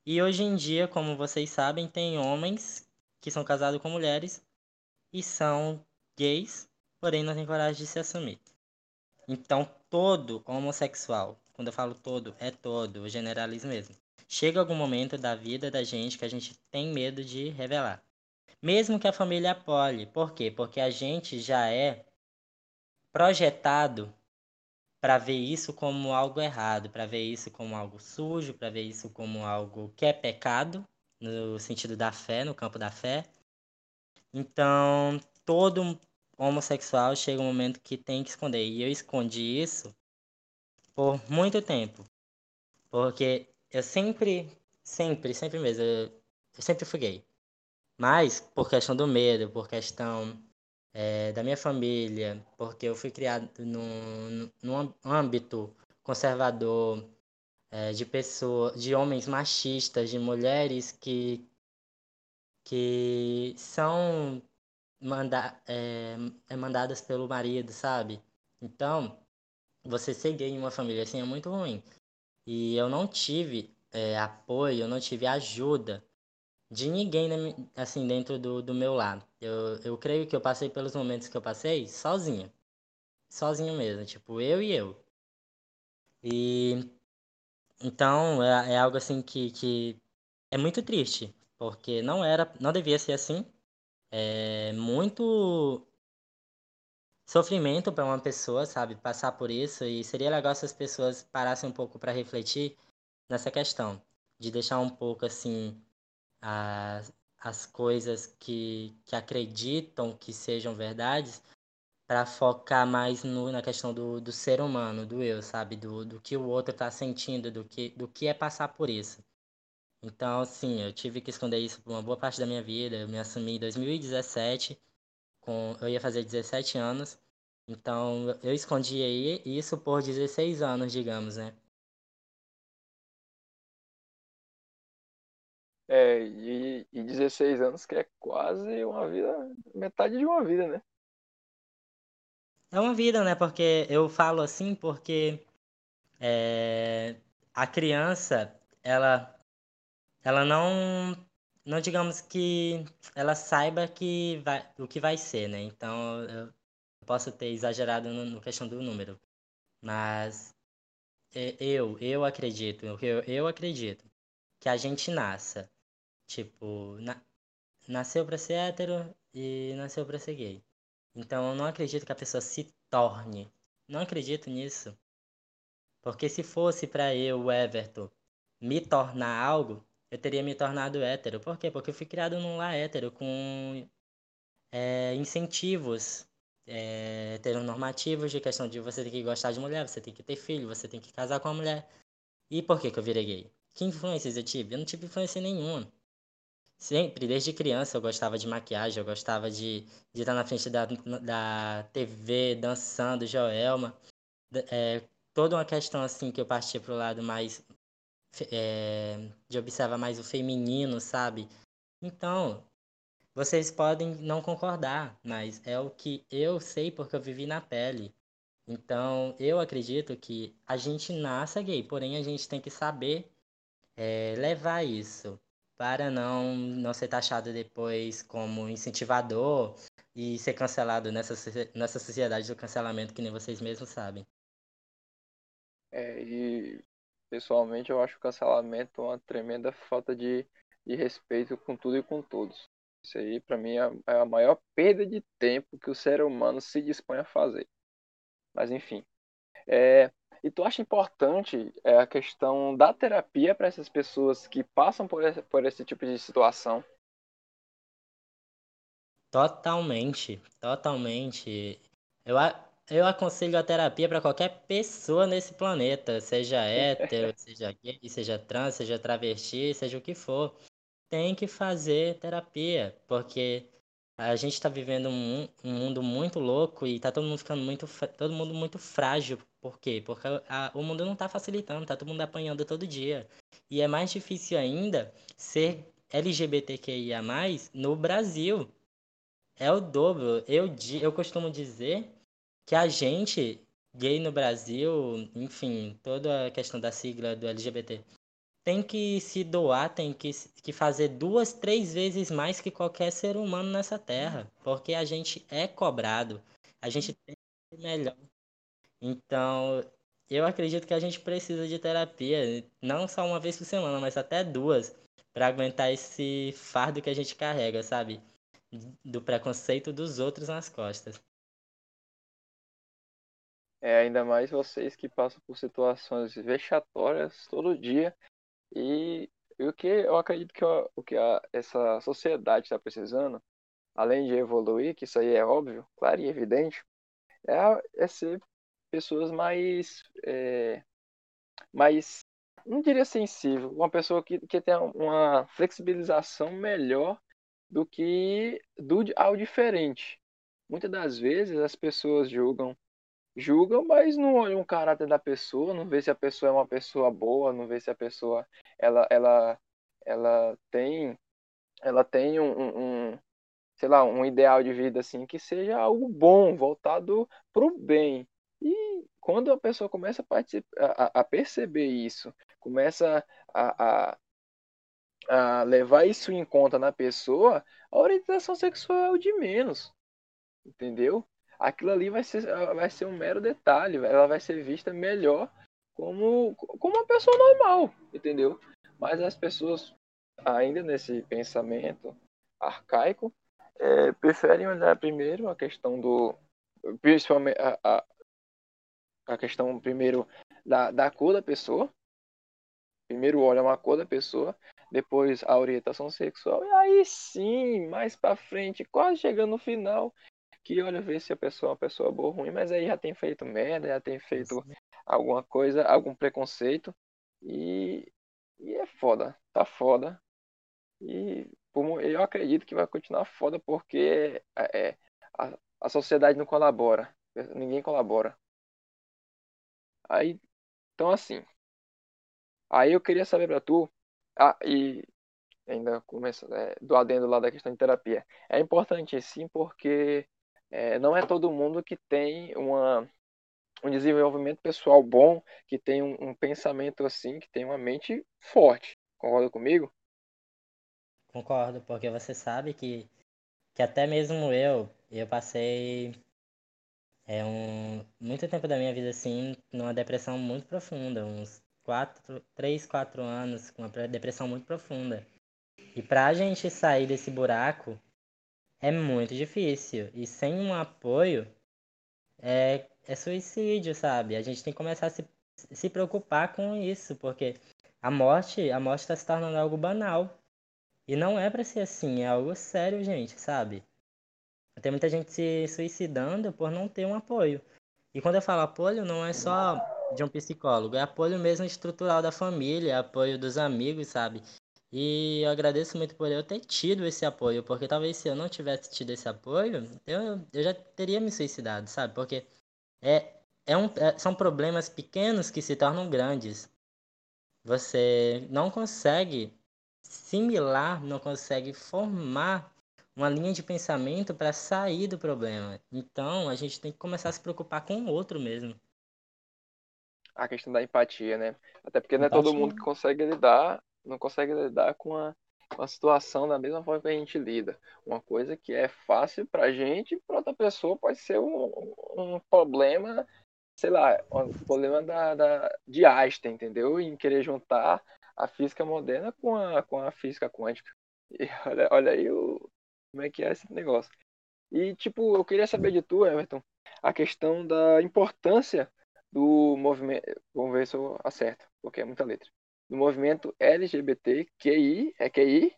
E hoje em dia, como vocês sabem, tem homens que são casados com mulheres e são gays, porém não têm coragem de se assumir. Então, todo homossexual, quando eu falo todo, é todo, eu generalizo mesmo. Chega algum momento da vida da gente que a gente tem medo de revelar. Mesmo que a família apoie. Por quê? Porque a gente já é projetado para ver isso como algo errado, para ver isso como algo sujo, para ver isso como algo que é pecado, no sentido da fé, no campo da fé. Então, todo homossexual chega um momento que tem que esconder. E eu escondi isso por muito tempo. Porque eu sempre, sempre, sempre mesmo, eu, eu sempre fui gay. Mas por questão do medo, por questão é, da minha família, porque eu fui criado num, num âmbito conservador, é, de pessoas, de homens machistas, de mulheres que, que são manda, é, é mandadas pelo marido, sabe? Então, você ser gay em uma família assim é muito ruim. E eu não tive é, apoio, eu não tive ajuda de ninguém assim dentro do, do meu lado. Eu, eu creio que eu passei pelos momentos que eu passei sozinho. Sozinho mesmo, tipo, eu e eu. E então é, é algo assim que, que é muito triste, porque não era, não devia ser assim. É muito sofrimento para uma pessoa, sabe, passar por isso e seria legal se as pessoas parassem um pouco para refletir nessa questão, de deixar um pouco assim as, as coisas que, que acreditam que sejam verdades para focar mais no, na questão do, do ser humano, do eu, sabe? Do, do que o outro está sentindo, do que, do que é passar por isso. Então, sim, eu tive que esconder isso por uma boa parte da minha vida. Eu me assumi em 2017, com, eu ia fazer 17 anos. Então, eu escondi isso por 16 anos, digamos, né? É, e, e 16 anos que é quase uma vida, metade de uma vida, né? É uma vida, né? Porque eu falo assim porque é, a criança, ela, ela não, não digamos que ela saiba que vai, o que vai ser, né? Então eu posso ter exagerado no, no questão do número, mas eu, eu acredito, eu, eu acredito que a gente nasça Tipo, na... nasceu pra ser hétero e nasceu pra ser gay. Então eu não acredito que a pessoa se torne. Não acredito nisso. Porque se fosse para eu, Everton, me tornar algo, eu teria me tornado hétero. Por quê? Porque eu fui criado num lar hétero com é, incentivos é, heteronormativos de questão de você ter que gostar de mulher, você tem que ter filho, você tem que casar com a mulher. E por que, que eu virei gay? Que influências eu tive? Eu não tive influência nenhuma. Sempre, desde criança, eu gostava de maquiagem, eu gostava de, de estar na frente da, da TV dançando, Joelma. É, toda uma questão assim que eu partia para o lado mais. É, de observar mais o feminino, sabe? Então, vocês podem não concordar, mas é o que eu sei porque eu vivi na pele. Então, eu acredito que a gente nasce gay, porém a gente tem que saber é, levar isso para não, não ser taxado depois como incentivador e ser cancelado nessa, nessa sociedade do cancelamento que nem vocês mesmos sabem. É, e pessoalmente eu acho o cancelamento uma tremenda falta de, de respeito com tudo e com todos. Isso aí, para mim, é, é a maior perda de tempo que o ser humano se dispõe a fazer. Mas, enfim. É, E tu acha importante é, a questão da terapia para essas pessoas que passam por esse, por esse tipo de situação? Totalmente, totalmente. Eu, eu aconselho a terapia para qualquer pessoa nesse planeta, seja [laughs] hétero, seja gay, seja trans, seja travesti, seja o que for. Tem que fazer terapia, porque a gente está vivendo um, um, mundo muito louco e tá todo mundo ficando muito, todo mundo muito frágil. Por quê? Porque a, o mundo não está facilitando, tá todo mundo apanhando todo dia. E é mais difícil ainda ser LGBTQIA+, no Brasil. É o dobro. Eu, eu costumo dizer que a gente, gay no Brasil, enfim, toda a questão da sigla do LGBT, tem que se doar, tem que, que fazer duas, três vezes mais que qualquer ser humano nessa terra, porque a gente é cobrado, a gente tem que ser melhor. Então, eu acredito que a gente precisa de terapia, não só uma vez por semana, mas até duas, para aguentar esse fardo que a gente carrega, sabe? Do preconceito dos outros nas costas. É, ainda mais vocês que passam por situações vexatórias todo dia. E, e o que eu acredito que o que a, essa sociedade está precisando, além de evoluir, que isso aí é óbvio, claro e evidente, é, é ser pessoas mais, é, mais, não diria sensível, uma pessoa que, que tem uma flexibilização melhor do que do ao diferente. Muitas das vezes as pessoas julgam julgam, mas não olham o caráter da pessoa, não vê se a pessoa é uma pessoa boa, não vê se a pessoa ela ela ela tem ela tem um, um sei lá, um ideal de vida assim que seja algo bom, voltado para o bem. E quando a pessoa começa a, a, a perceber isso, começa a, a, a levar isso em conta na pessoa, a orientação sexual é de menos. Entendeu? aquilo ali vai ser, vai ser um mero detalhe, ela vai ser vista melhor como, como uma pessoa normal, entendeu? Mas as pessoas, ainda nesse pensamento arcaico, é, preferem olhar primeiro a questão do. Principalmente a, a questão primeiro da, da cor da pessoa. Primeiro olham a cor da pessoa, depois a orientação sexual, e aí sim, mais para frente, quase chegando no final, que olha ver se a pessoa é uma pessoa boa ou ruim, mas aí já tem feito merda, já tem feito alguma coisa, algum preconceito. E, e é foda, tá foda. E eu acredito que vai continuar foda porque é, é, a, a sociedade não colabora. Ninguém colabora. Aí, então assim. Aí eu queria saber pra tu. Ah, e ainda começa é, do adendo lá da questão de terapia. É importante sim porque é, não é todo mundo que tem uma, um desenvolvimento pessoal bom, que tem um, um pensamento assim, que tem uma mente forte. Concorda comigo? Concordo, porque você sabe que, que até mesmo eu, eu passei é um, muito tempo da minha vida assim, numa depressão muito profunda, uns 4, 3, 4 anos com uma depressão muito profunda. E pra gente sair desse buraco, é muito difícil. E sem um apoio, é, é suicídio, sabe? A gente tem que começar a se, se preocupar com isso, porque a morte, a morte está se tornando algo banal. E não é para ser assim, é algo sério, gente, sabe? Tem muita gente se suicidando por não ter um apoio. E quando eu falo apoio, não é só de um psicólogo, é apoio mesmo estrutural da família, apoio dos amigos, sabe? E eu agradeço muito por eu ter tido esse apoio, porque talvez se eu não tivesse tido esse apoio, eu, eu já teria me suicidado, sabe? Porque é, é um, é, são problemas pequenos que se tornam grandes. Você não consegue similar, não consegue formar uma linha de pensamento para sair do problema. Então, a gente tem que começar a se preocupar com o outro mesmo. A questão da empatia, né? Até porque não é todo mundo que consegue lidar não consegue lidar com a, com a situação da mesma forma que a gente lida. Uma coisa que é fácil pra gente, para outra pessoa pode ser um, um problema, sei lá, um problema da, da, de Einstein, entendeu? Em querer juntar a física moderna com a, com a física quântica. E [laughs] olha, olha aí o, como é que é esse negócio. E, tipo, eu queria saber de tu, Everton, a questão da importância do movimento. Vamos ver se eu acerto, porque é muita letra. Do movimento LGBTQI. É QI?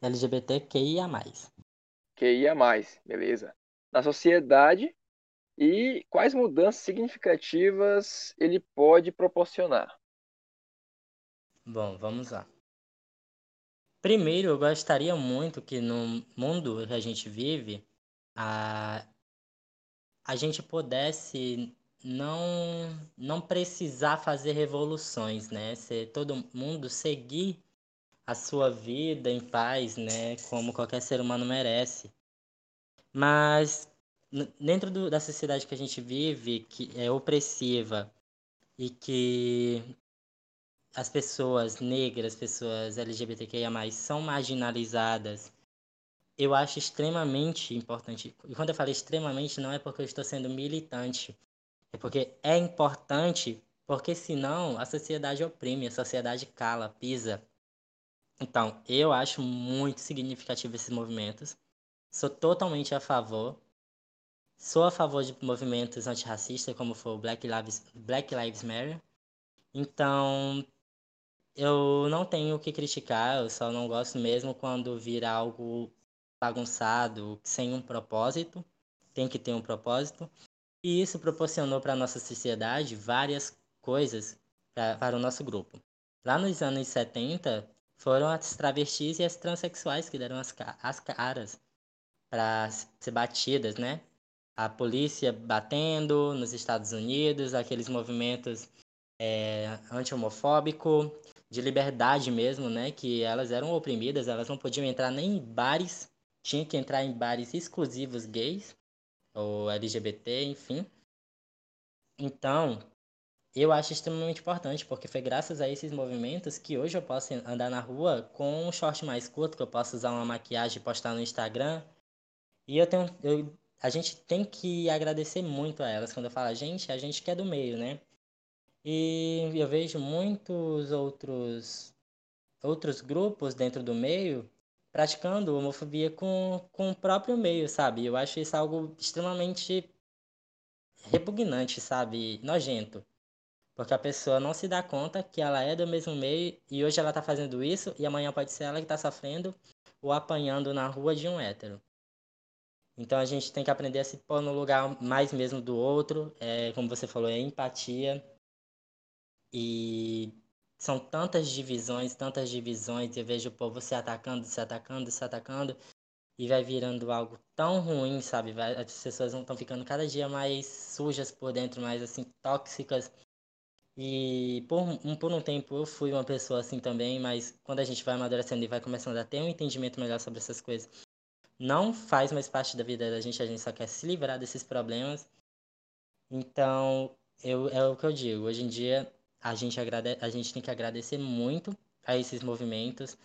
LGBTQIA. QIA, beleza. Na sociedade e quais mudanças significativas ele pode proporcionar? Bom, vamos lá. Primeiro, eu gostaria muito que no mundo que a gente vive, a, a gente pudesse não não precisar fazer revoluções, né? Ser todo mundo seguir a sua vida em paz, né? Como qualquer ser humano merece. Mas dentro do, da sociedade que a gente vive, que é opressiva e que as pessoas negras, pessoas LGBTQIA+, são marginalizadas, eu acho extremamente importante. E quando eu falo extremamente, não é porque eu estou sendo militante, é porque é importante, porque senão a sociedade oprime, a sociedade cala, pisa. Então, eu acho muito significativo esses movimentos. Sou totalmente a favor. Sou a favor de movimentos antirracistas, como foi o Black Lives, Black Lives Matter. Então, eu não tenho o que criticar, eu só não gosto mesmo quando vira algo bagunçado, sem um propósito. Tem que ter um propósito. E isso proporcionou para a nossa sociedade várias coisas pra, para o nosso grupo. Lá nos anos 70, foram as travestis e as transexuais que deram as, as caras para ser batidas, né? A polícia batendo nos Estados Unidos, aqueles movimentos é, anti-homofóbico, de liberdade mesmo, né? Que elas eram oprimidas, elas não podiam entrar nem em bares, tinha que entrar em bares exclusivos gays ou LGBT, enfim. Então, eu acho extremamente importante, porque foi graças a esses movimentos que hoje eu posso andar na rua com um short mais curto, que eu posso usar uma maquiagem e postar no Instagram. E eu tenho. Eu, a gente tem que agradecer muito a elas. Quando eu falo gente, a gente que é do meio, né? E eu vejo muitos outros outros grupos dentro do meio praticando homofobia com, com o próprio meio, sabe? Eu acho isso algo extremamente repugnante, sabe? Nojento. Porque a pessoa não se dá conta que ela é do mesmo meio e hoje ela tá fazendo isso e amanhã pode ser ela que tá sofrendo ou apanhando na rua de um hétero. Então a gente tem que aprender a se pôr no lugar mais mesmo do outro, é, como você falou, é empatia. E são tantas divisões, tantas divisões, eu vejo o povo se atacando, se atacando, se atacando, e vai virando algo tão ruim, sabe? Vai, as pessoas estão ficando cada dia mais sujas por dentro, mais assim, tóxicas. E por um, por um tempo eu fui uma pessoa assim também, mas quando a gente vai amadurecendo e vai começando a ter um entendimento melhor sobre essas coisas, não faz mais parte da vida da gente, a gente só quer se livrar desses problemas. Então, eu, é o que eu digo, hoje em dia a gente, agrade... a gente tem que agradecer muito a esses movimentos,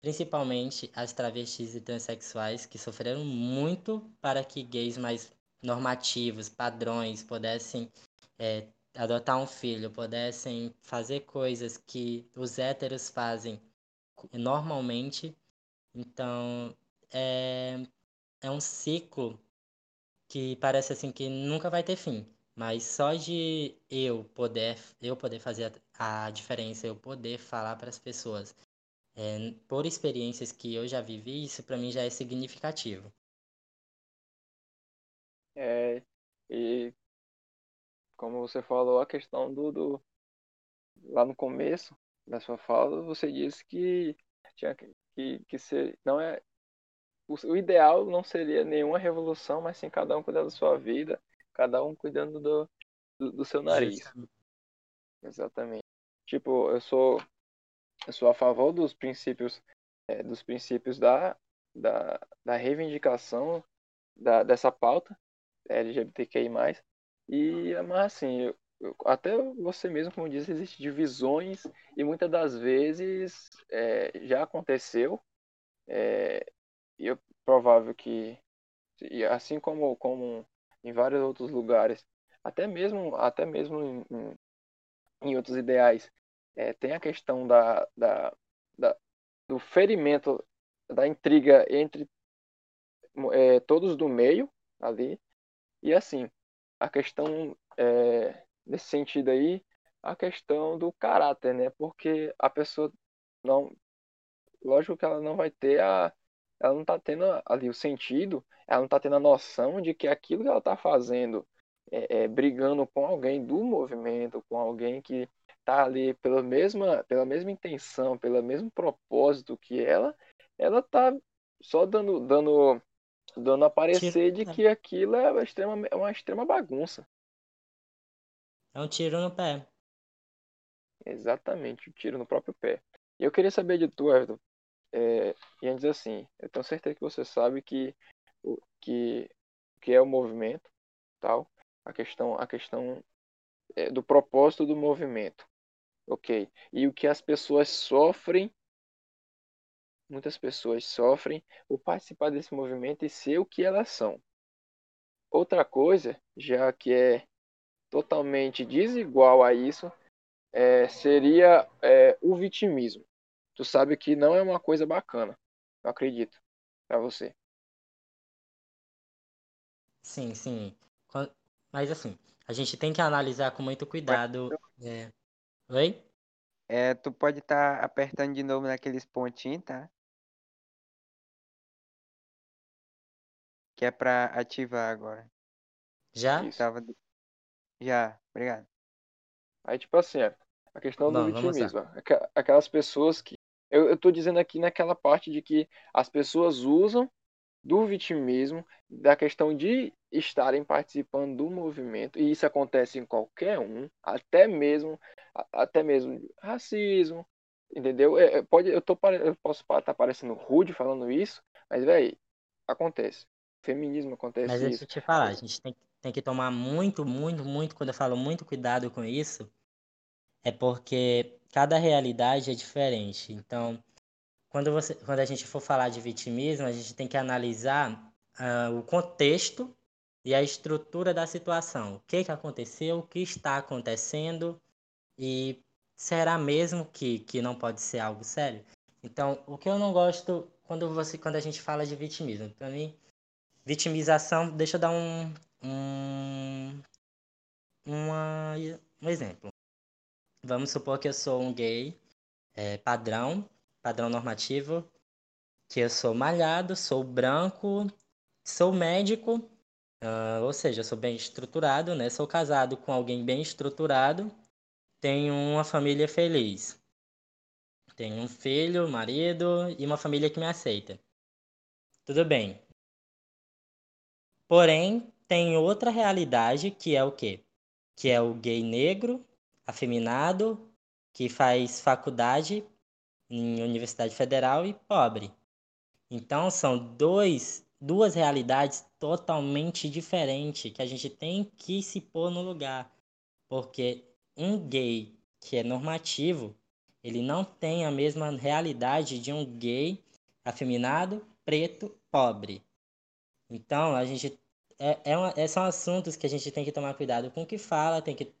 principalmente as travestis e transexuais que sofreram muito para que gays mais normativos, padrões, pudessem é, adotar um filho, pudessem fazer coisas que os héteros fazem normalmente. Então, é, é um ciclo que parece assim que nunca vai ter fim. Mas só de eu poder, eu poder fazer a, a diferença, eu poder falar para as pessoas, é, por experiências que eu já vivi, isso para mim já é significativo. É, e como você falou, a questão do, do lá no começo da sua fala, você disse que tinha que, que, ser, não é o, o ideal não seria nenhuma revolução, mas sim cada um cuidando da sua vida cada um cuidando do, do, do seu nariz. Exatamente. Tipo, eu sou eu sou a favor dos princípios é, dos princípios da, da, da reivindicação da, dessa pauta LGBTQI+. E, mas assim, eu, eu, até você mesmo, como diz, existem divisões e muitas das vezes é, já aconteceu. É, e é provável que, assim como, como em vários outros lugares, até mesmo, até mesmo em, em, outros ideais. É, tem a questão da, da, da, do ferimento, da intriga entre é, todos do meio ali, e assim, a questão é, nesse sentido aí, a questão do caráter, né? Porque a pessoa não. Lógico que ela não vai ter a. Ela não está tendo ali o sentido, ela não está tendo a noção de que aquilo que ela está fazendo, é, é, brigando com alguém do movimento, com alguém que está ali pela mesma, pela mesma intenção, pelo mesmo propósito que ela, ela está só dando, dando, dando a parecer de que aquilo é uma extrema, é uma extrema bagunça. É um tiro no pé. Exatamente, um tiro no próprio pé. E eu queria saber de tu, Everton, é, e antes assim, eu tenho certeza que você sabe que o que, que é o movimento, tal, a questão, a questão é, do propósito do movimento, ok? E o que as pessoas sofrem, muitas pessoas sofrem por participar desse movimento e ser o que elas são. Outra coisa, já que é totalmente desigual a isso é, seria é, o vitimismo. Tu sabe que não é uma coisa bacana, eu acredito, para você. Sim, sim. Mas assim, a gente tem que analisar com muito cuidado. É... Oi? É, tu pode estar tá apertando de novo naqueles pontinhos, tá? Que é para ativar agora. Já? Tava... Já, obrigado. Aí, tipo assim, a questão do vitimismo. Aquelas pessoas que. Eu, tô dizendo aqui naquela parte de que as pessoas usam do vitimismo, da questão de estarem participando do movimento, e isso acontece em qualquer um, até mesmo, até mesmo racismo, entendeu? É, é pode, eu, tô, eu posso estar tá parecendo rude falando isso, mas, velho, acontece. Feminismo acontece Mas deixa eu te falar, a gente tem, tem que tomar muito, muito, muito, quando eu falo muito cuidado com isso, é porque cada realidade é diferente. Então, quando, você, quando a gente for falar de vitimismo, a gente tem que analisar uh, o contexto e a estrutura da situação. O que, que aconteceu, o que está acontecendo e será mesmo que, que não pode ser algo sério? Então, o que eu não gosto quando, você, quando a gente fala de vitimismo, para mim, vitimização, deixa eu dar um, um, uma, um exemplo. Vamos supor que eu sou um gay é, padrão, padrão normativo, que eu sou malhado, sou branco, sou médico, uh, ou seja, sou bem estruturado, né? Sou casado com alguém bem estruturado, tenho uma família feliz. Tenho um filho, marido e uma família que me aceita. Tudo bem. Porém, tem outra realidade que é o quê? Que é o gay negro, afeminado, que faz faculdade em Universidade Federal e pobre. Então são dois, duas realidades totalmente diferentes que a gente tem que se pôr no lugar. Porque um gay que é normativo, ele não tem a mesma realidade de um gay afeminado, preto, pobre. Então a gente é, é, uma, é, são assuntos que a gente tem que tomar cuidado com o que fala, tem que,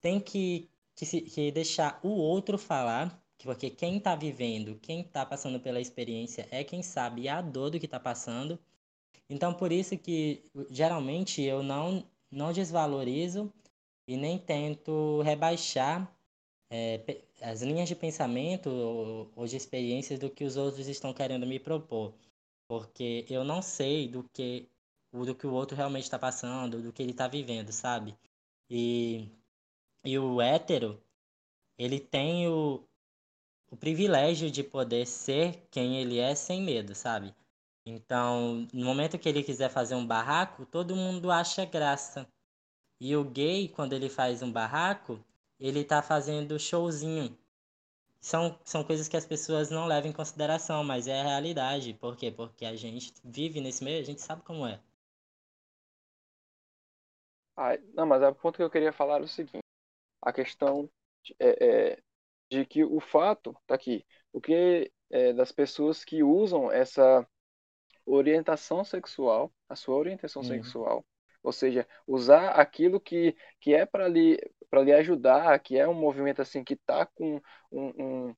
tem que que, se, que deixar o outro falar, porque quem está vivendo, quem está passando pela experiência é quem sabe a dor do que está passando. Então, por isso que geralmente eu não, não desvalorizo e nem tento rebaixar é, as linhas de pensamento ou, ou de experiências do que os outros estão querendo me propor. Porque eu não sei do que, do que o outro realmente está passando, do que ele está vivendo, sabe? E e o hétero, ele tem o, o privilégio de poder ser quem ele é sem medo, sabe? Então, no momento que ele quiser fazer um barraco, todo mundo acha graça. E o gay, quando ele faz um barraco, ele tá fazendo showzinho. São, são coisas que as pessoas não levam em consideração, mas é a realidade. Por quê? Porque a gente vive nesse meio, a gente sabe como é. Ah, não, mas o ponto que eu queria falar é o seguinte a questão é, é, de que o fato tá aqui, o que é, das pessoas que usam essa orientação sexual, a sua orientação uhum. sexual, ou seja, usar aquilo que, que é para lhe para lhe ajudar, que é um movimento assim que está com um, um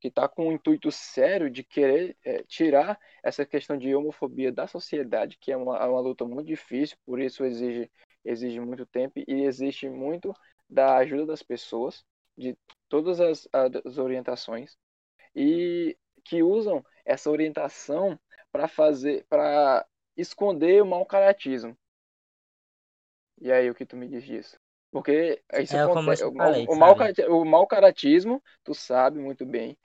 que está com um intuito sério de querer é, tirar essa questão de homofobia da sociedade, que é uma, uma luta muito difícil, por isso exige exige muito tempo e existe muito da ajuda das pessoas, de todas as, as orientações, e que usam essa orientação para fazer, para esconder o mau caratismo. E aí, o que tu me diz disso? Porque isso É acontece. te O, falei, o, cara- o caratismo, tu sabe muito bem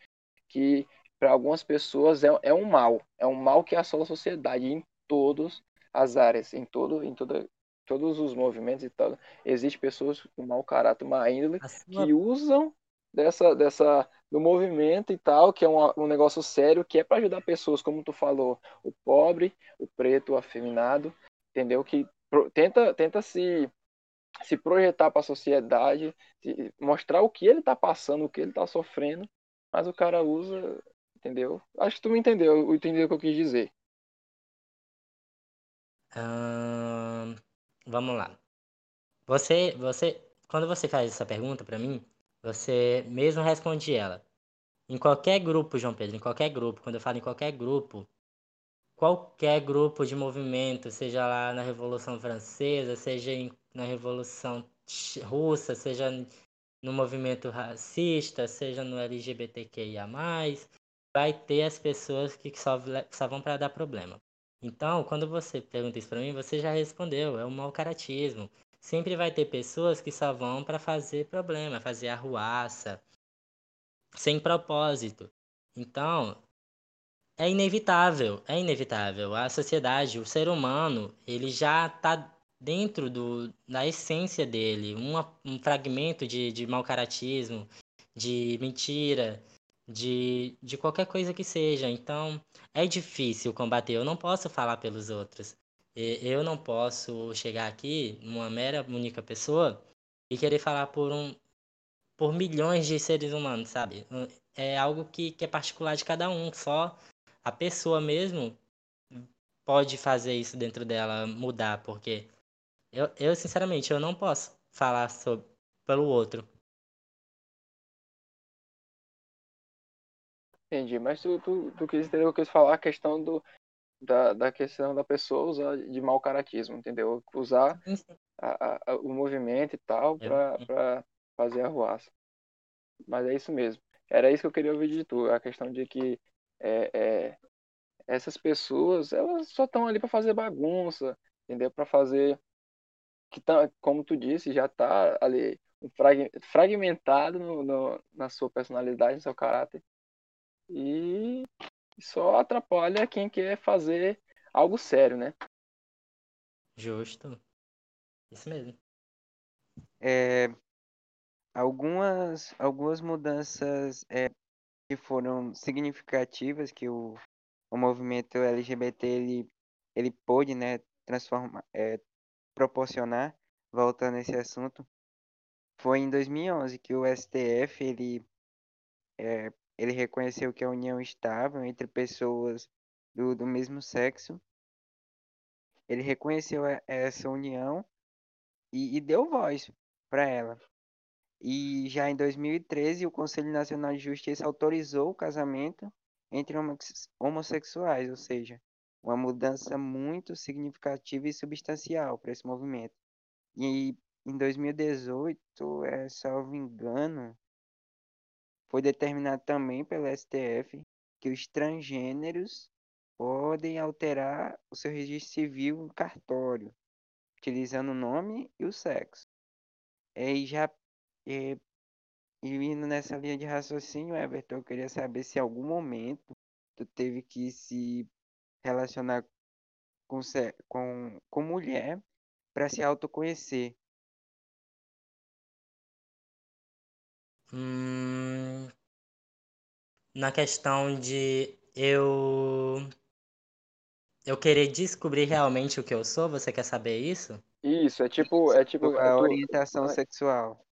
que para algumas pessoas é, é um mal, é um mal que assola a sociedade em todas as áreas, em todo, em toda, todos os movimentos e tal. Existem pessoas com mau caráter, má índole, sua que usam dessa, dessa do movimento e tal, que é um, um negócio sério, que é para ajudar pessoas, como tu falou, o pobre, o preto, o afeminado, entendeu? Que pro- tenta, tenta se se projetar para a sociedade, se- mostrar o que ele está passando, o que ele está sofrendo, mas o cara usa, entendeu? Acho que tu me entendeu, entendeu o que eu quis dizer. Ahn, vamos lá. Você, você, quando você faz essa pergunta pra mim, você mesmo responde ela. Em qualquer grupo, João Pedro, em qualquer grupo, quando eu falo em qualquer grupo, qualquer grupo de movimento, seja lá na Revolução Francesa, seja na Revolução Russa, seja no movimento racista, seja no LGBTQIA+, vai ter as pessoas que só, só vão para dar problema. Então, quando você pergunta isso para mim, você já respondeu, é o mau caratismo. Sempre vai ter pessoas que só vão para fazer problema, fazer arruaça, sem propósito. Então, é inevitável, é inevitável. A sociedade, o ser humano, ele já está dentro do, da essência dele, uma, um fragmento de, de mau caratismo, de mentira, de, de qualquer coisa que seja. Então, é difícil combater. Eu não posso falar pelos outros. Eu não posso chegar aqui, uma mera única pessoa, e querer falar por um, por milhões de seres humanos, sabe? É algo que, que é particular de cada um, só a pessoa mesmo pode fazer isso dentro dela mudar, porque eu, eu sinceramente, eu não posso falar sobre, pelo outro. Entendi, mas tu, tu, tu quis entender eu quis falar, a questão do, da, da questão da pessoa usar de mau caratismo, entendeu? Usar a, a- a- o movimento e tal Eu- para fazer arruaça. Mas é isso mesmo. Era isso que eu queria ouvir de tu, a questão de que é, é, essas pessoas, elas só estão ali para fazer bagunça, entendeu? Para fazer que tá, como tu disse, já tá ali frag- fragmentado no, no- na sua personalidade, no seu caráter e só atrapalha quem quer fazer algo sério, né? Justo. Isso mesmo. É, algumas, algumas mudanças é, que foram significativas que o, o movimento LGBT ele, ele pôde, né, transformar, é, proporcionar, voltando a esse assunto, foi em 2011 que o STF ele, é, ele reconheceu que a união estável entre pessoas do, do mesmo sexo, ele reconheceu essa união e, e deu voz para ela. E já em 2013, o Conselho Nacional de Justiça autorizou o casamento entre homossexuais, ou seja, uma mudança muito significativa e substancial para esse movimento. E em 2018, é, salvo engano, foi determinado também pelo STF que os transgêneros podem alterar o seu registro civil no cartório, utilizando o nome e o sexo. É, E já é, E indo nessa linha de raciocínio, Everton, eu queria saber se em algum momento tu teve que se relacionar com, com, com mulher para se autoconhecer. Hum, na questão de eu eu querer descobrir realmente o que eu sou, você quer saber isso? Isso, é tipo, é tipo, é Sua tu, orientação né? sexual.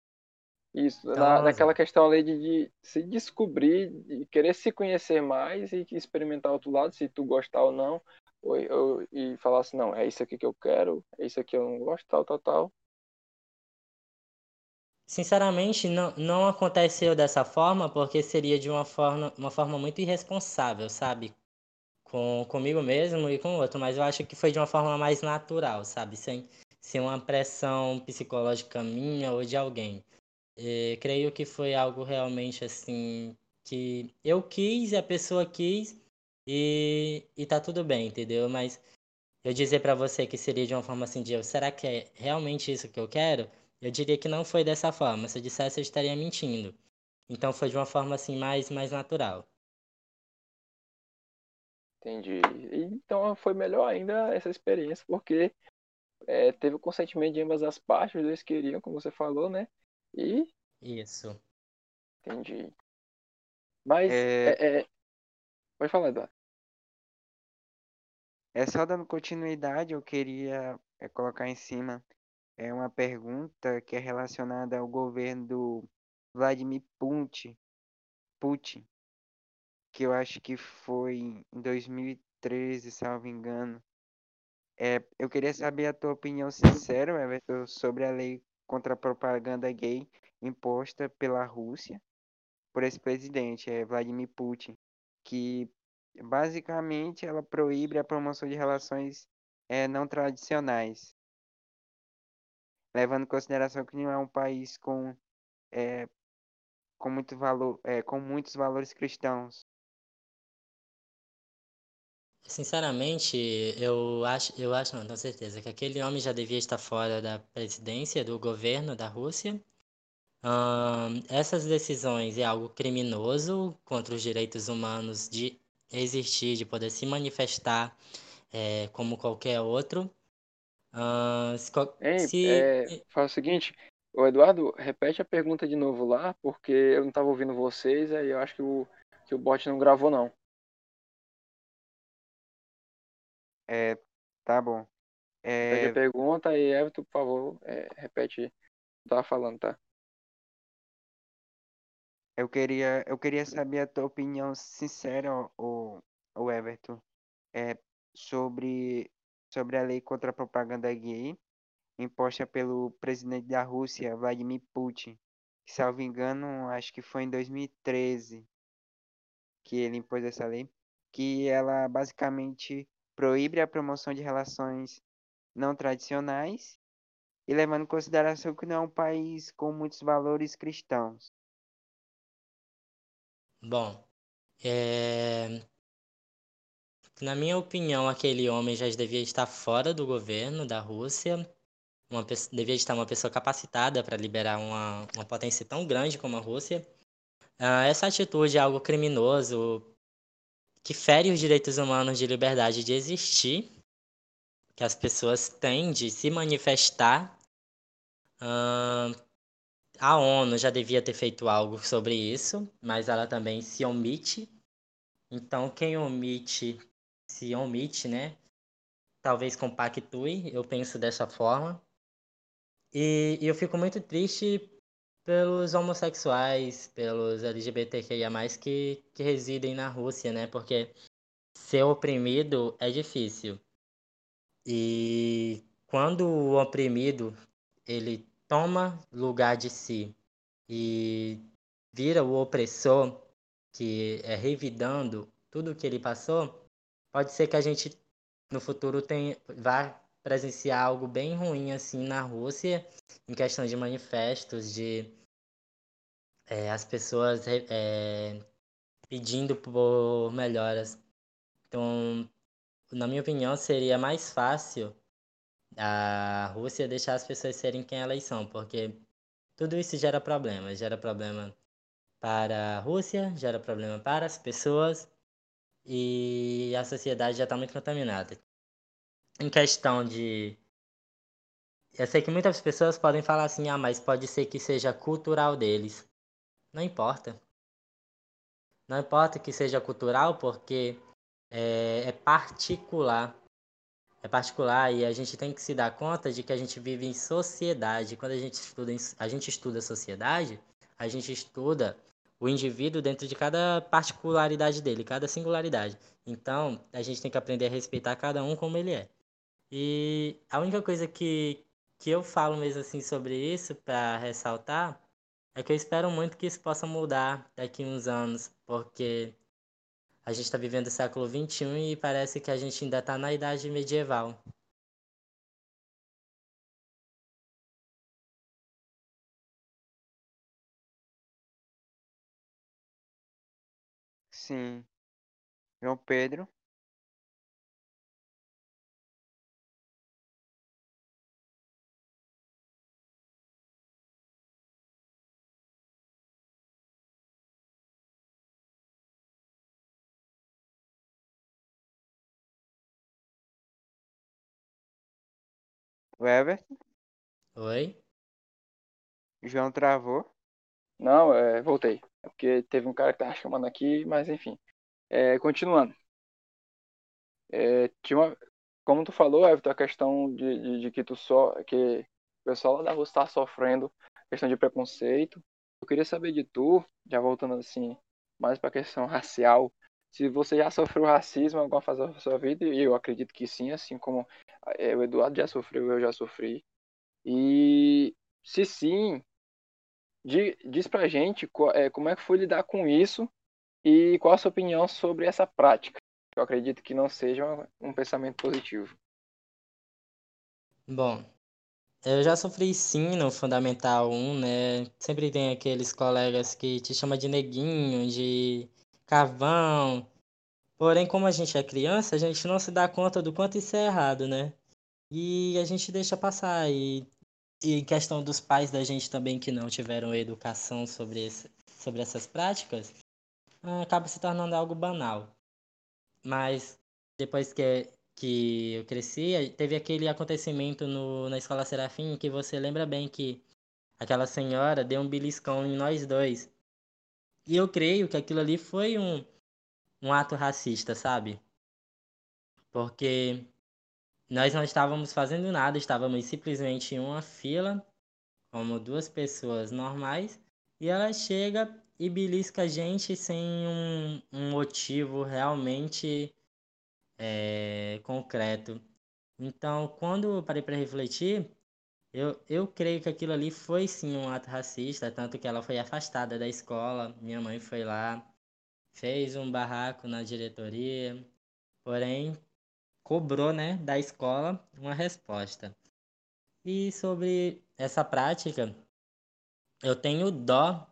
isso, Então na, naquela questão ali de, de se descobrir, de querer se conhecer mais e que experimentar outro lado, se tu gostar ou não, ou, ou- e falar assim, não, é isso aqui que eu quero, é isso aqui eu não gosto, tal, tal, tal. Sinceramente, não, não aconteceu dessa forma porque seria de uma forma, uma forma muito irresponsável, sabe? Com, comigo mesmo e com o outro, mas eu acho que foi de uma forma mais natural, sabe? Sem, ser uma pressão psicológica minha ou de alguém. É, creio que foi algo realmente assim que eu quis e a pessoa quis e, e tá tudo bem, entendeu? Mas eu dizer para você que seria de uma forma assim de eu, será que é realmente isso que eu quero? Eu diria que não foi dessa forma. Se eu dissesse, eu estaria mentindo. Então foi de uma forma assim mais mais natural. Entendi. Então foi melhor ainda essa experiência, porque é, teve o consentimento de ambas as partes, os dois queriam, como você falou, né? E. Isso. Entendi. Mas. É... É, é... Pode falar, Eduardo. É só dando continuidade, eu queria é, colocar em cima é uma pergunta que é relacionada ao governo do Vladimir Putin, Putin que eu acho que foi em 2013, salvo engano. É, eu queria saber a tua opinião sincera, Everton, sobre a lei contra a propaganda gay imposta pela Rússia por esse presidente, é, Vladimir Putin, que basicamente ela proíbe a promoção de relações é, não tradicionais, levando em consideração que não é um país com, é, com, muito valor, é, com muitos valores cristãos. Sinceramente, eu acho, eu acho, não, tenho certeza, que aquele homem já devia estar fora da presidência, do governo da Rússia. essas decisões é algo criminoso contra os direitos humanos de existir, de poder se manifestar é, como qualquer outro. Se, Ei, se, é, faz o seguinte, o Eduardo, repete a pergunta de novo lá, porque eu não estava ouvindo vocês, aí eu acho que o, que o bot não gravou não. É, tá bom. Repete a É, pergunta e Everton, por favor, é, repete o que eu tava falando, tá? eu queria, eu queria saber a tua opinião sincera, o, o Everton, é, sobre, sobre a lei contra a propaganda gay imposta pelo presidente da Rússia, Vladimir Putin. Que, salvo engano, acho que foi em 2013 que ele impôs essa lei, que ela basicamente proíbe a promoção de relações não tradicionais e levando em consideração que não é um país com muitos valores cristãos. Bom, é... na minha opinião, aquele homem já devia estar fora do governo da Rússia. Uma pessoa, devia estar uma pessoa capacitada para liberar uma, uma potência tão grande como a Rússia. Uh, essa atitude é algo criminoso que fere os direitos humanos de liberdade de existir, que as pessoas têm de se manifestar. Uh, a ONU já devia ter feito algo sobre isso, mas ela também se omite. Então, quem omite, se omite, né? Talvez compactue, eu penso dessa forma. E, e eu fico muito triste pelos homossexuais, pelos LGBTQIA+, que, que residem na Rússia, né? Porque ser oprimido é difícil. E quando o oprimido, ele toma lugar de si e vira o opressor, que é revidando tudo o que ele passou, pode ser que a gente no futuro tem, vá presenciar algo bem ruim assim na Rússia, em questão de manifestos, de é, as pessoas é, pedindo por melhoras. Então, na minha opinião, seria mais fácil a Rússia deixar as pessoas serem quem elas são, porque tudo isso gera problema, gera problema para a Rússia, gera problema para as pessoas e a sociedade já está muito contaminada. Em questão de. Eu sei que muitas pessoas podem falar assim, ah, mas pode ser que seja cultural deles. Não importa. Não importa que seja cultural, porque é, é particular. É particular e a gente tem que se dar conta de que a gente vive em sociedade. Quando a gente estuda, a gente estuda sociedade, a gente estuda o indivíduo dentro de cada particularidade dele, cada singularidade. Então, a gente tem que aprender a respeitar cada um como ele é. E a única coisa que, que eu falo mesmo assim sobre isso, para ressaltar, é que eu espero muito que isso possa mudar daqui a uns anos, porque a gente está vivendo o século XXI e parece que a gente ainda está na idade medieval. Sim. João Pedro. O Everton. Oi? João travou. Não, é, voltei. É porque teve um cara que tava chamando aqui, mas enfim. É, continuando. É, tinha uma, como tu falou, Everton, a questão de, de, de que tu só. que o pessoal lá da rua está sofrendo questão de preconceito. Eu queria saber de tu, já voltando assim, mais para a questão racial, se você já sofreu racismo em alguma fase da sua vida, e eu acredito que sim, assim como é, o Eduardo já sofreu, eu já sofri. E se sim, diz pra gente é, como é que foi lidar com isso e qual a sua opinião sobre essa prática. Eu acredito que não seja um, pensamento positivo. Bom, eu já sofri sim no Fundamental 1, né? Sempre tem aqueles colegas que te chamam de neguinho, de carvão. Porém, como a gente é criança, a gente não se dá conta do quanto isso é errado, né? E a gente deixa passar. E, e questão dos pais da gente também que não tiveram educação sobre, esse, sobre essas práticas, ah, acaba se tornando algo banal. Mas depois que, que eu cresci, teve aquele acontecimento no, na escola Serafim que você lembra bem que aquela senhora deu um beliscão em nós dois. E eu creio que aquilo ali foi um, um ato racista, sabe? Porque nós não estávamos fazendo nada, estávamos simplesmente em uma fila, como duas pessoas normais, e ela chega e belisca a gente sem um, um motivo realmente é, concreto. Então, quando eu parei para refletir, eu, eu creio que aquilo ali foi sim um ato racista, tanto que ela foi afastada da escola, minha mãe foi lá, fez um barraco na diretoria, porém cobrou, né, da escola uma resposta. E sobre essa prática, eu tenho dó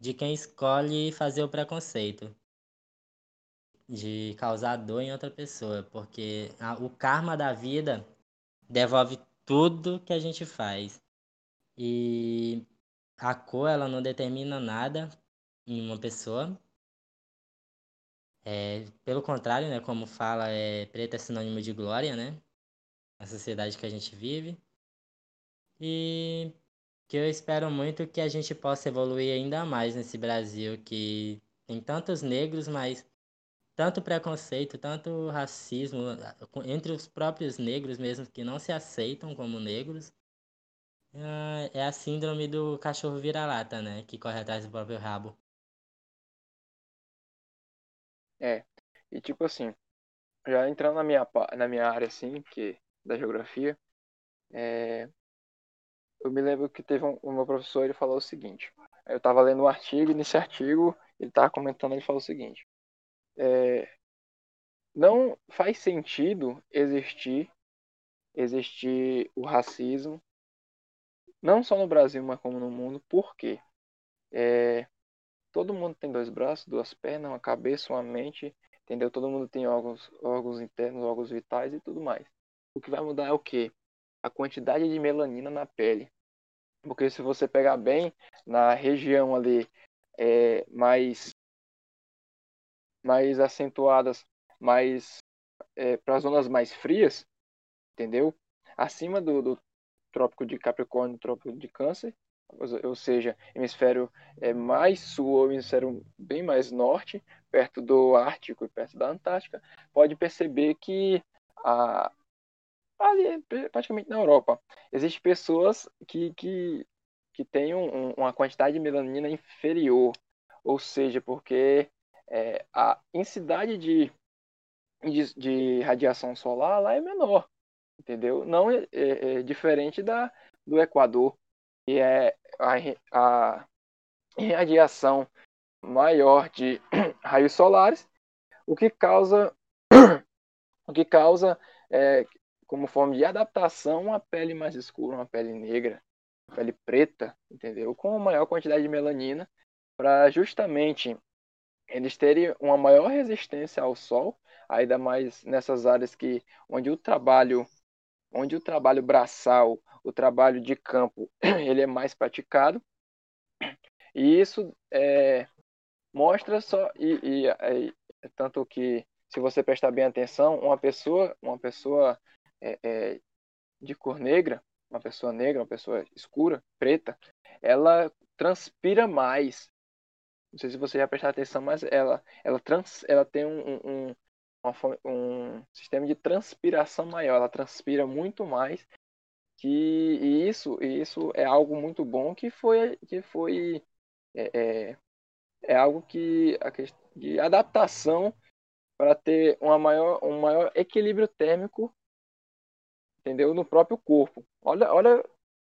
de quem escolhe fazer o preconceito, de causar dor em outra pessoa, porque a, o karma da vida devolve tudo que a gente faz. E a cor, ela não determina nada em uma pessoa. É, pelo contrário, né, como fala, é, preto é sinônimo de glória, né? A sociedade que a gente vive. E que eu espero muito que a gente possa evoluir ainda mais nesse Brasil que tem tantos negros, mas tanto preconceito, tanto racismo entre os próprios negros mesmo que não se aceitam como negros. Ah, É a síndrome do cachorro vira-lata, né? Que corre atrás do próprio rabo. É. E tipo assim, já entrando na minha, na minha área assim, que da geografia, é, eu me lembro que teve um, o meu professor, ele falou o seguinte. Eu estava lendo um artigo e nesse artigo ele estava comentando, ele falou o seguinte. é, não faz sentido existir existir o racismo não só no Brasil, mas como no mundo. Por quê? É, todo mundo tem dois braços, duas pernas, uma cabeça, uma mente, entendeu? Todo mundo tem órgãos, órgãos internos, órgãos vitais e tudo mais. O que vai mudar é o quê? A quantidade de melanina na pele. Porque se você pegar bem, na região ali é, mais, mais acentuadas, mais é, para zonas mais frias, entendeu? Acima do, do trópico de Capricórnio, trópico de Câncer, ou seja, hemisfério é, mais sul ou hemisfério bem mais norte, perto do Ártico e perto da Antártica, pode perceber que a, ali, praticamente na Europa, existem pessoas que, que, que têm um, uma quantidade de melanina inferior, ou seja, porque é, a intensidade de, de, de, radiação solar lá é menor, entendeu? Não é, é, é diferente da, do Equador, que é a, a radiação maior de [clears throat] raios solares, o que causa [clears throat] o que causa é, como forma de adaptação uma pele mais escura, uma pele negra, uma pele preta, entendeu? Com maior quantidade de melanina para justamente eles terem uma maior resistência ao sol, ainda mais nessas áreas que onde o trabalho onde o trabalho braçal, o trabalho de campo, [clears throat] ele é mais praticado. E isso é, mostra só e, e, e, tanto que se você prestar bem atenção, uma pessoa, uma pessoa é, é, de cor negra, uma pessoa negra, uma pessoa escura, preta, ela transpira mais. Não sei se você já prestar atenção, mas ela, ela, trans, ela tem um, um, uma, um sistema de transpiração maior. Ela transpira muito mais. Que, e isso, isso é algo muito bom que foi, que foi é, é, é algo que a de adaptação para ter uma maior, um maior equilíbrio térmico, entendeu, no próprio corpo. Olha, olha,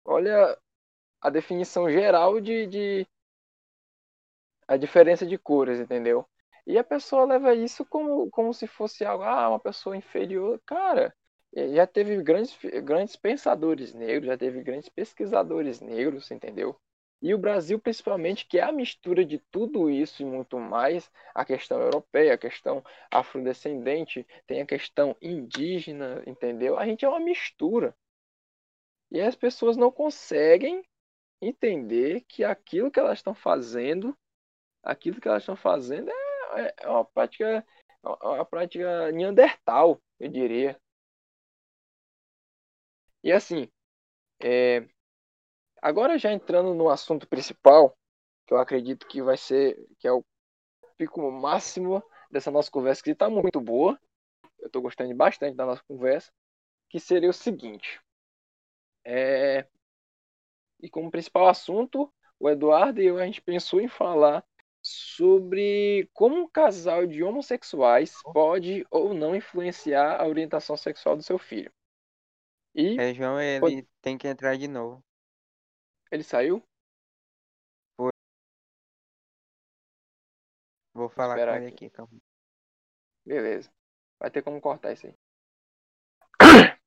olha a definição geral de, de a diferença de cores, entendeu? E a pessoa leva isso como, como se fosse algo, ah, uma pessoa inferior. Cara, já teve grandes, grandes pensadores negros, já teve grandes pesquisadores negros, entendeu? E o Brasil, principalmente, que é a mistura de tudo isso e muito mais, a questão europeia, a questão afrodescendente, tem a questão indígena, entendeu? A gente é uma mistura. E as pessoas não conseguem entender que aquilo que elas estão fazendo, aquilo que elas estão fazendo é, é uma prática, é uma prática neandertal, eu diria. E assim, é, Agora já entrando no assunto principal, que eu acredito que vai ser, que é o pico máximo dessa nossa conversa, que está muito boa. Eu estou gostando bastante da nossa conversa, que seria o seguinte. É... E como principal assunto, o Eduardo e eu a gente pensou em falar sobre como um casal de homossexuais pode ou não influenciar a orientação sexual do seu filho. E é, João, ele pode... tem que entrar de novo. Ele saiu? Foi. Vou falar com ele aqui, calma. Beleza. Vai ter como cortar isso aí. [coughs]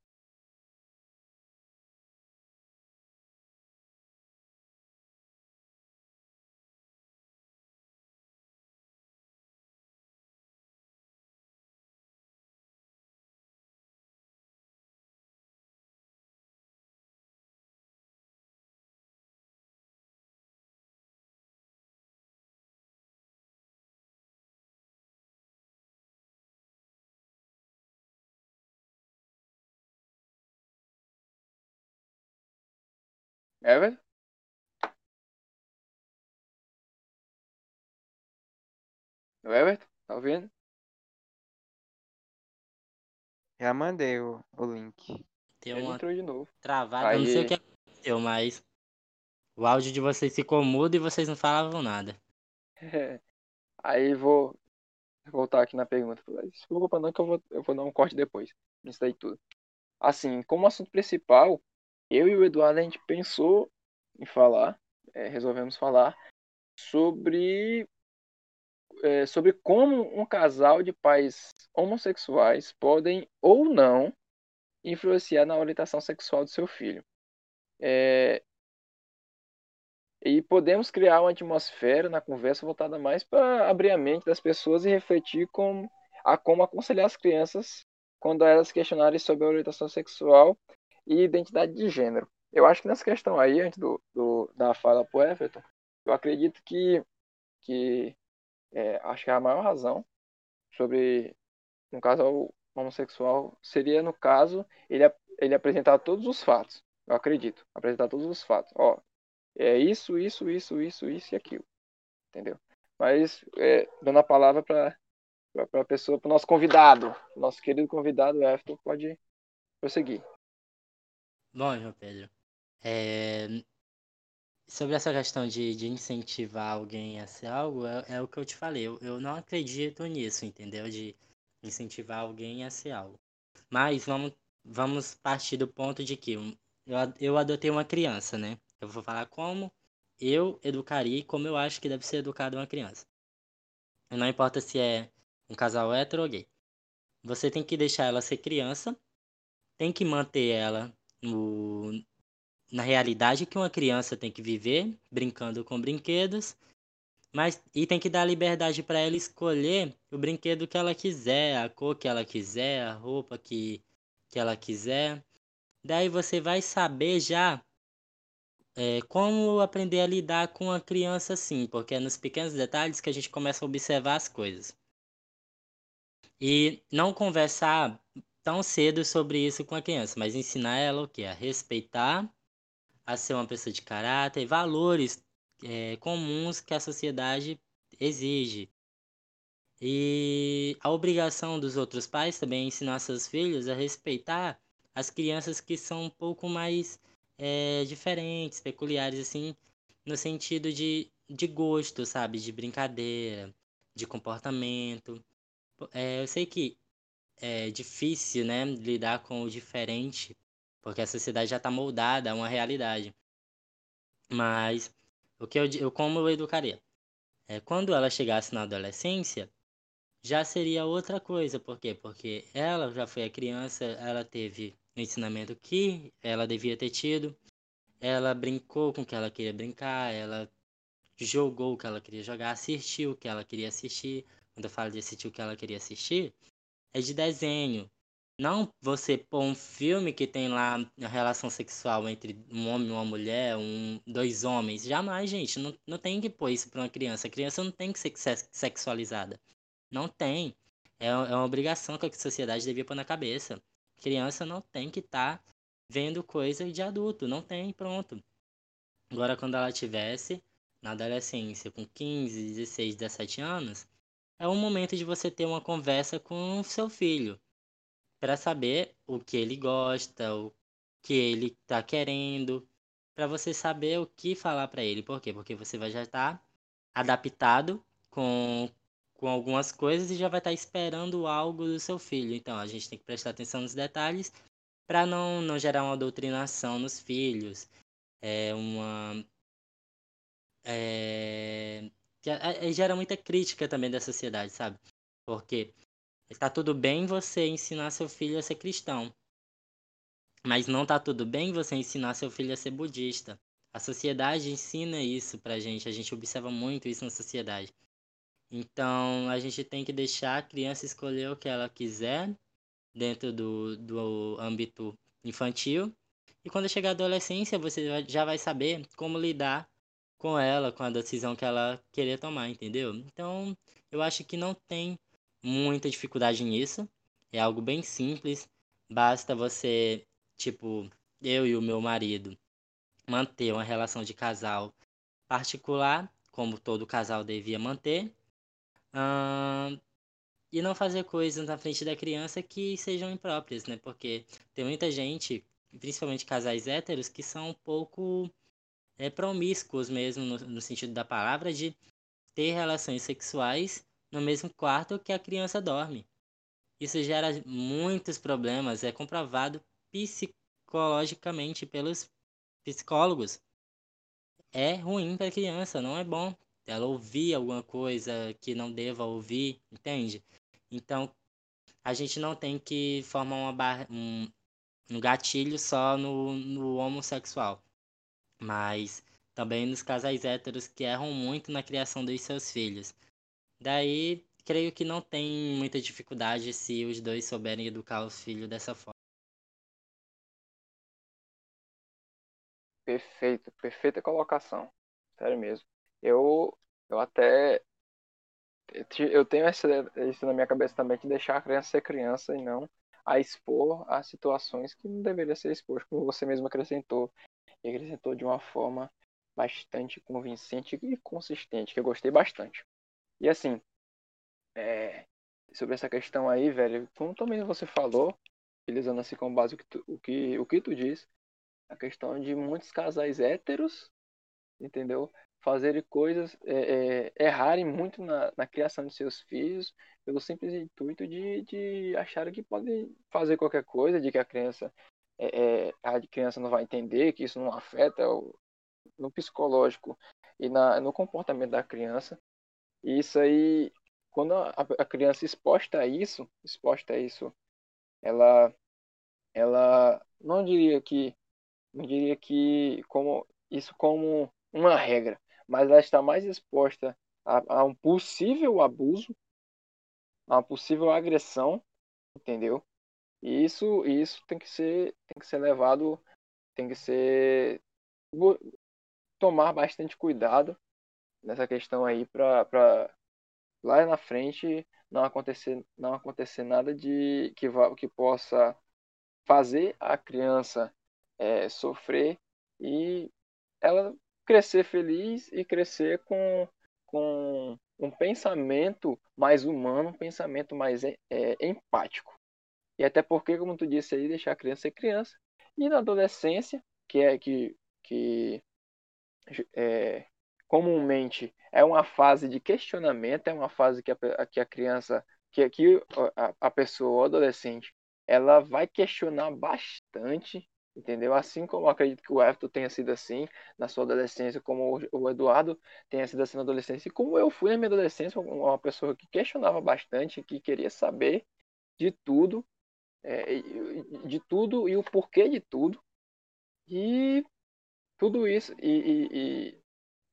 Everton? O Everton, tá ouvindo? Já mandei o, o link. Tem Ele uma entrou de novo. travada, eu não sei o que aconteceu, mas o áudio de vocês ficou mudo e vocês não falavam nada. [laughs] Aí vou voltar aqui na pergunta. Preocupa não que eu vou, eu vou dar um corte depois. Isso daí tudo. Assim, como assunto principal, eu e o Eduardo a gente pensou em falar, é, resolvemos falar sobre é, sobre como um casal de pais homossexuais podem ou não influenciar na orientação sexual do seu filho. É, e podemos criar uma atmosfera na conversa voltada mais para abrir a mente das pessoas e refletir com, a como aconselhar as crianças quando elas questionarem sobre a orientação sexual e identidade de gênero. Eu acho que nessa questão aí, antes do, do da fala pro Everton, eu acredito que, que é, acho que a maior razão sobre um casal homossexual seria, no caso, ele, ele apresentar todos os fatos. Eu acredito. Apresentar todos os fatos. Ó, é isso, isso, isso, isso, isso e aquilo. Entendeu? Mas, é, dando a palavra para a pessoa, para o nosso convidado, nosso querido convidado, Everton, pode prosseguir. Bom, João Pedro, é... sobre essa questão de, de incentivar alguém a ser algo, é, é o que eu te falei. Eu, eu não acredito nisso, entendeu? De incentivar alguém a ser algo. Mas vamos, vamos partir do ponto de que eu, eu adotei uma criança, né? Eu vou falar como eu educaria e como eu acho que deve ser educada uma criança. Não importa se é um casal hétero ou gay. Você tem que deixar ela ser criança, tem que manter ela no, na realidade que uma criança tem que viver, brincando com brinquedos, Mas e tem que dar liberdade para ela escolher o brinquedo que ela quiser, a cor que ela quiser, a roupa que, que ela quiser. Daí você vai saber já é, como aprender a lidar com a criança assim, porque é nos pequenos detalhes que a gente começa a observar as coisas. E não conversar tão cedo sobre isso com a criança, mas ensinar ela o que? A respeitar, a ser uma pessoa de caráter, valores é, comuns que a sociedade exige. E a obrigação dos outros pais também é ensinar seus filhos a respeitar as crianças que são um pouco mais é, diferentes, peculiares, assim, no sentido de, de gosto, sabe? De brincadeira, de comportamento. É, eu sei que é difícil, né, lidar com o diferente, porque a sociedade já está moldada a uma realidade. Mas o que eu, eu como eu educaria? É, quando ela chegasse na adolescência, já seria outra coisa. Por quê? Porque ela já foi a criança, ela teve o ensinamento que ela devia ter tido, ela brincou com o que ela queria brincar, ela jogou o que ela queria jogar, assistiu o que ela queria assistir. Quando eu falo de assistir o que ela queria assistir, é de desenho. Não você pôr um filme que tem lá a relação sexual entre um homem e uma mulher, um, dois homens. Jamais, gente. Não, não tem que pôr isso para uma criança. A criança não tem que ser sexualizada. Não tem. É, é uma obrigação que a sociedade devia pôr na cabeça. Criança não tem que estar tá vendo coisa de adulto. Não tem, pronto. Agora, quando ela tivesse na adolescência, com 15, 16, 17 anos, é o momento de você ter uma conversa com o seu filho para saber o que ele gosta, o que ele está querendo, para você saber o que falar para ele. Por quê? Porque você vai já estar tá adaptado com, com algumas coisas e já vai estar tá esperando algo do seu filho. Então a gente tem que prestar atenção nos detalhes para não, não gerar uma doutrinação nos filhos, é uma é, que gera muita crítica também da sociedade, sabe? Porque está tudo bem você ensinar seu filho a ser cristão, mas não está tudo bem você ensinar seu filho a ser budista. A sociedade ensina isso pra gente, a gente observa muito isso na sociedade. Então, a gente tem que deixar a criança escolher o que ela quiser dentro do, do âmbito infantil. E quando chegar a adolescência, você já vai saber como lidar com ela, com a decisão que ela queria tomar, entendeu? Então, eu acho que não tem muita dificuldade nisso. É algo bem simples. Basta você, tipo, eu e o meu marido manter uma relação de casal particular, como todo casal devia manter. E não fazer coisas na frente da criança que sejam impróprias, né? Porque tem muita gente, principalmente casais héteros, que são um pouco é, promíscuos mesmo, no, no sentido da palavra, de ter relações sexuais no mesmo quarto que a criança dorme. Isso gera muitos problemas, é comprovado psicologicamente pelos psicólogos. É ruim para a criança, não é bom ela ouvir alguma coisa que não deva ouvir, entende? Então, a gente não tem que formar uma um, um gatilho só no, no homossexual mas também nos casais héteros que erram muito na criação dos seus filhos. Daí, creio que não tem muita dificuldade se os dois souberem educar os filhos dessa forma. Perfeito, perfeita colocação. Sério mesmo. Eu, eu até eu tenho isso na minha cabeça também de deixar a criança ser criança e não a expor a situações que não deveria ser exposto, como você mesmo acrescentou, e acrescentou de uma forma bastante convincente e consistente, que eu gostei bastante. E assim, é, sobre essa questão aí, velho, como também você falou, utilizando assim como base o que tu, o que, o que tu diz, a questão de muitos casais héteros, entendeu? Fazerem coisas, é, é, errarem muito na, na criação de seus filhos, pelo simples intuito de, de acharem que podem fazer qualquer coisa, de que a criança é, é, a criança não vai entender, que isso não afeta o, no psicológico e na, no comportamento da criança. E isso aí, quando a, a criança exposta a isso, exposta a isso, ela, ela não diria que, não diria que como isso como uma regra, mas ela está mais exposta a, a um possível abuso, a uma possível agressão, entendeu? E isso, isso tem que ser, tem que ser levado, tem que ser tomar bastante cuidado nessa questão aí para lá na frente não acontecer não acontecer nada de que vá, que possa fazer a criança é, sofrer e ela crescer feliz e crescer com, com um pensamento mais humano, um pensamento mais é, empático. E até porque, como tu disse aí, deixar a criança ser criança. E na adolescência, que é que, que é, comumente é uma fase de questionamento, é uma fase que a, que a criança, que, que a, a pessoa, o adolescente, ela vai questionar bastante, entendeu? Assim como acredito que o Everton tenha sido assim na sua adolescência, como o Eduardo tenha sido assim na adolescência, e como eu fui na minha adolescência, uma pessoa que questionava bastante, que queria saber de tudo, é, de tudo e o porquê de tudo. E tudo isso, e, e, e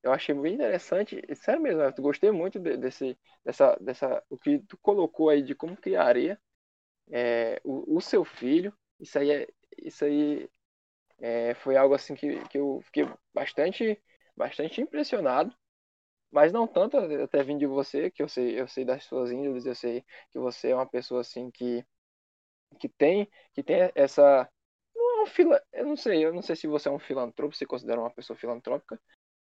eu achei bem interessante, sério mesmo, eu gostei muito de, desse, dessa, dessa, o que tu colocou aí de como criaria é, o, o, seu filho. Isso aí, é, isso aí é, foi algo assim que, que eu fiquei bastante, bastante impressionado, mas não tanto até vindo de você, que eu sei, eu sei das suas índoles, eu sei que você é uma pessoa assim que que tem que tem essa não é um fila, eu não sei, eu não sei se você é um filantropo, se considera uma pessoa filantrópica,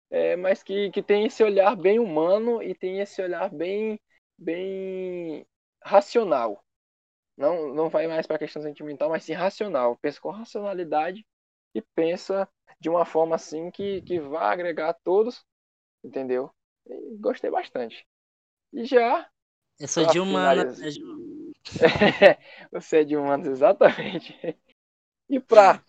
é, mas que, que tem esse olhar bem humano e tem esse olhar bem bem racional. Não, não vai mais para a questão sentimental, mas sim racional. Pensa com racionalidade e pensa de uma forma assim que, que vai agregar a todos, entendeu? E gostei bastante. E já. Eu sou de [laughs] Você é de humanas, exatamente. E para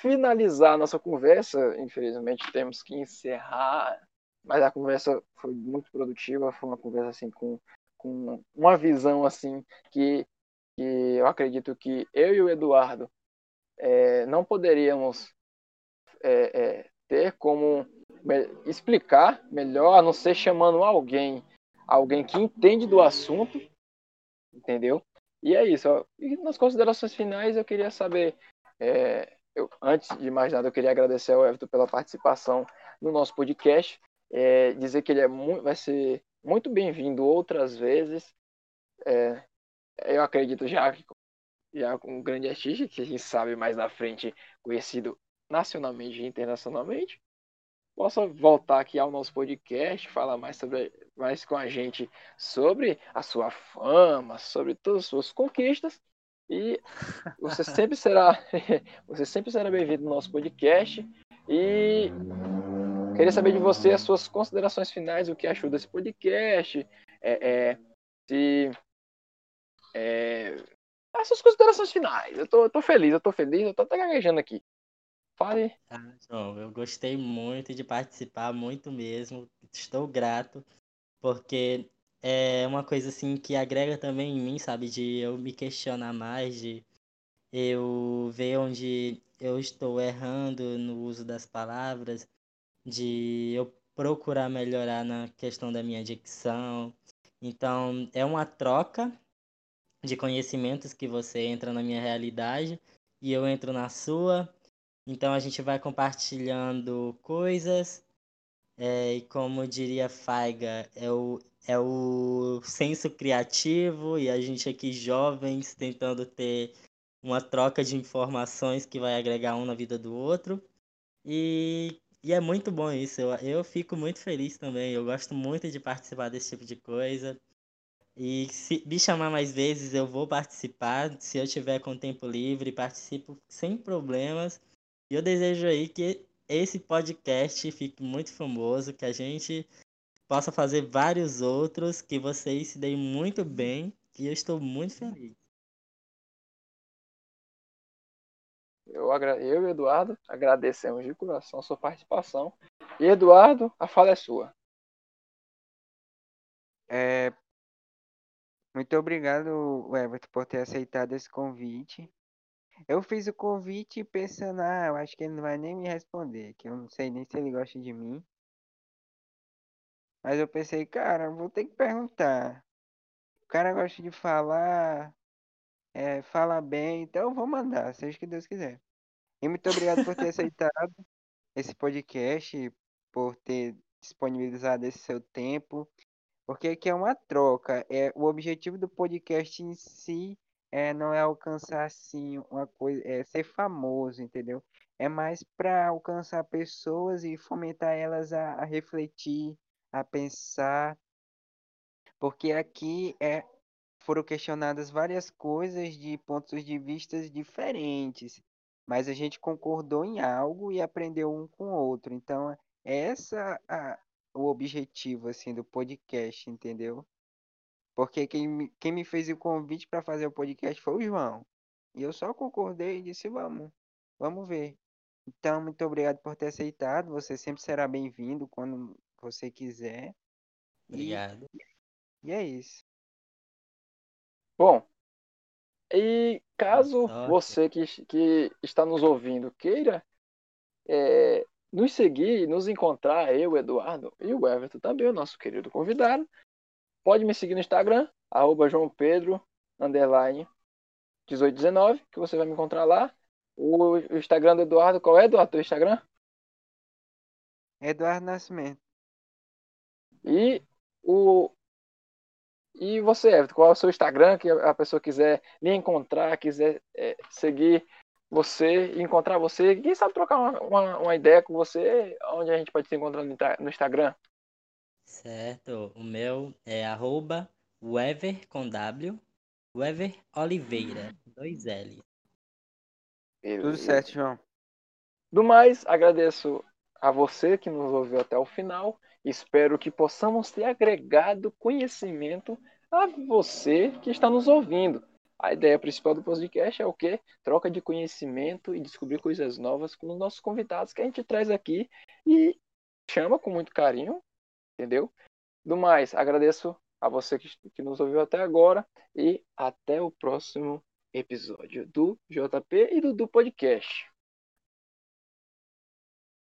finalizar nossa conversa, infelizmente temos que encerrar, mas a conversa foi muito produtiva, foi uma conversa assim com, com uma visão assim que, que eu acredito que eu e o Eduardo é, não poderíamos é, é, ter como explicar melhor, a não ser chamando alguém, alguém que entende do assunto, entendeu? E é isso. E nas considerações finais eu queria saber é, eu, antes de mais nada, eu queria agradecer ao Everton pela participação no nosso podcast. É, dizer que ele é muito, vai ser muito bem-vindo outras vezes. É, eu acredito já que já um grande artista, que a gente sabe mais na frente, conhecido nacionalmente e internacionalmente, possa voltar aqui ao nosso podcast, falar mais sobre mais com a gente sobre a sua fama, sobre todas as suas conquistas e você [laughs] sempre será, [laughs] você sempre será bem-vindo no nosso podcast. E queria saber de você as suas considerações finais, o que achou desse podcast, é, é, se é, as suas considerações finais. Eu tô, eu tô feliz, eu tô feliz, eu tô até gaguejando aqui. Fale. Ah, João, eu gostei muito de participar, muito mesmo. Estou grato, porque é uma coisa assim que agrega também em mim, sabe? De eu me questionar mais, de eu ver onde eu estou errando no uso das palavras, de eu procurar melhorar na questão da minha dicção. Então, é uma troca de conhecimentos que você entra na minha realidade e eu entro na sua. Então, a gente vai compartilhando coisas. É, e como diria Faiga, é o é o senso criativo e a gente aqui jovens tentando ter uma troca de informações que vai agregar um na vida do outro. E, e é muito bom isso. Eu, eu fico muito feliz também. Eu gosto muito de participar desse tipo de coisa. E se me chamar mais vezes, eu vou participar. Se eu tiver com tempo livre, participo sem problemas. E eu desejo aí que esse podcast fique muito famoso, que a gente possa fazer vários outros, que vocês se deem muito bem e eu estou muito feliz. Eu, eu e Eduardo agradecemos de coração a sua participação. E Eduardo, a fala é sua. É... Muito obrigado, Everton, por ter aceitado esse convite. Eu fiz o convite pensando, ah, eu acho que ele não vai nem me responder, que eu não sei nem se ele gosta de mim. Mas eu pensei, cara, vou ter que perguntar. O cara gosta de falar, é, fala bem, então eu vou mandar, seja o que Deus quiser. E muito obrigado por ter [laughs] aceitado esse podcast, por ter disponibilizado esse seu tempo, porque aqui é uma troca. É, o objetivo do podcast em si é, não é alcançar assim uma coisa, é ser famoso, entendeu? É mais para alcançar pessoas e fomentar elas a, a refletir, a pensar, porque aqui é foram questionadas várias coisas de pontos de vista diferentes, mas a gente concordou em algo e aprendeu um com o outro. Então, essa a, o objetivo assim do podcast, entendeu? Porque quem, me- quem me fez o convite para fazer o podcast foi o João. E eu só concordei e disse, vamos, vamos ver. Então, muito obrigado por ter aceitado. Você sempre será bem-vindo quando você quiser. E, Obrigado. e é isso. Bom, e caso você que, que está nos ouvindo queira é, nos seguir, nos encontrar, eu, Eduardo e o Everton também, o nosso querido convidado, pode me seguir no Instagram, arroba João Pedro, underline 1819, que você vai me encontrar lá. O, Instagram do Eduardo, qual é, Eduardo, teu Instagram? Eduardo Nascimento. E o e você, Everton, qual é o seu Instagram que a pessoa quiser lhe encontrar, quiser é, seguir você, encontrar você, quem sabe trocar uma, uma, uma, ideia com você, onde a gente pode se encontrar no Instagram? Certo, o meu é arroba Wever com W, Wever Oliveira, dois L. Tudo certo, João. Do mais, agradeço a você que nos ouviu até o final. Espero que possamos ter agregado conhecimento a você que está nos ouvindo. A ideia principal do podcast é o quê? Troca de conhecimento e descobrir coisas novas com os nossos convidados que a gente traz aqui e chama com muito carinho, entendeu? Do mais, agradeço a você que, que nos ouviu até agora e até o próximo episódio do JP e do, do podcast.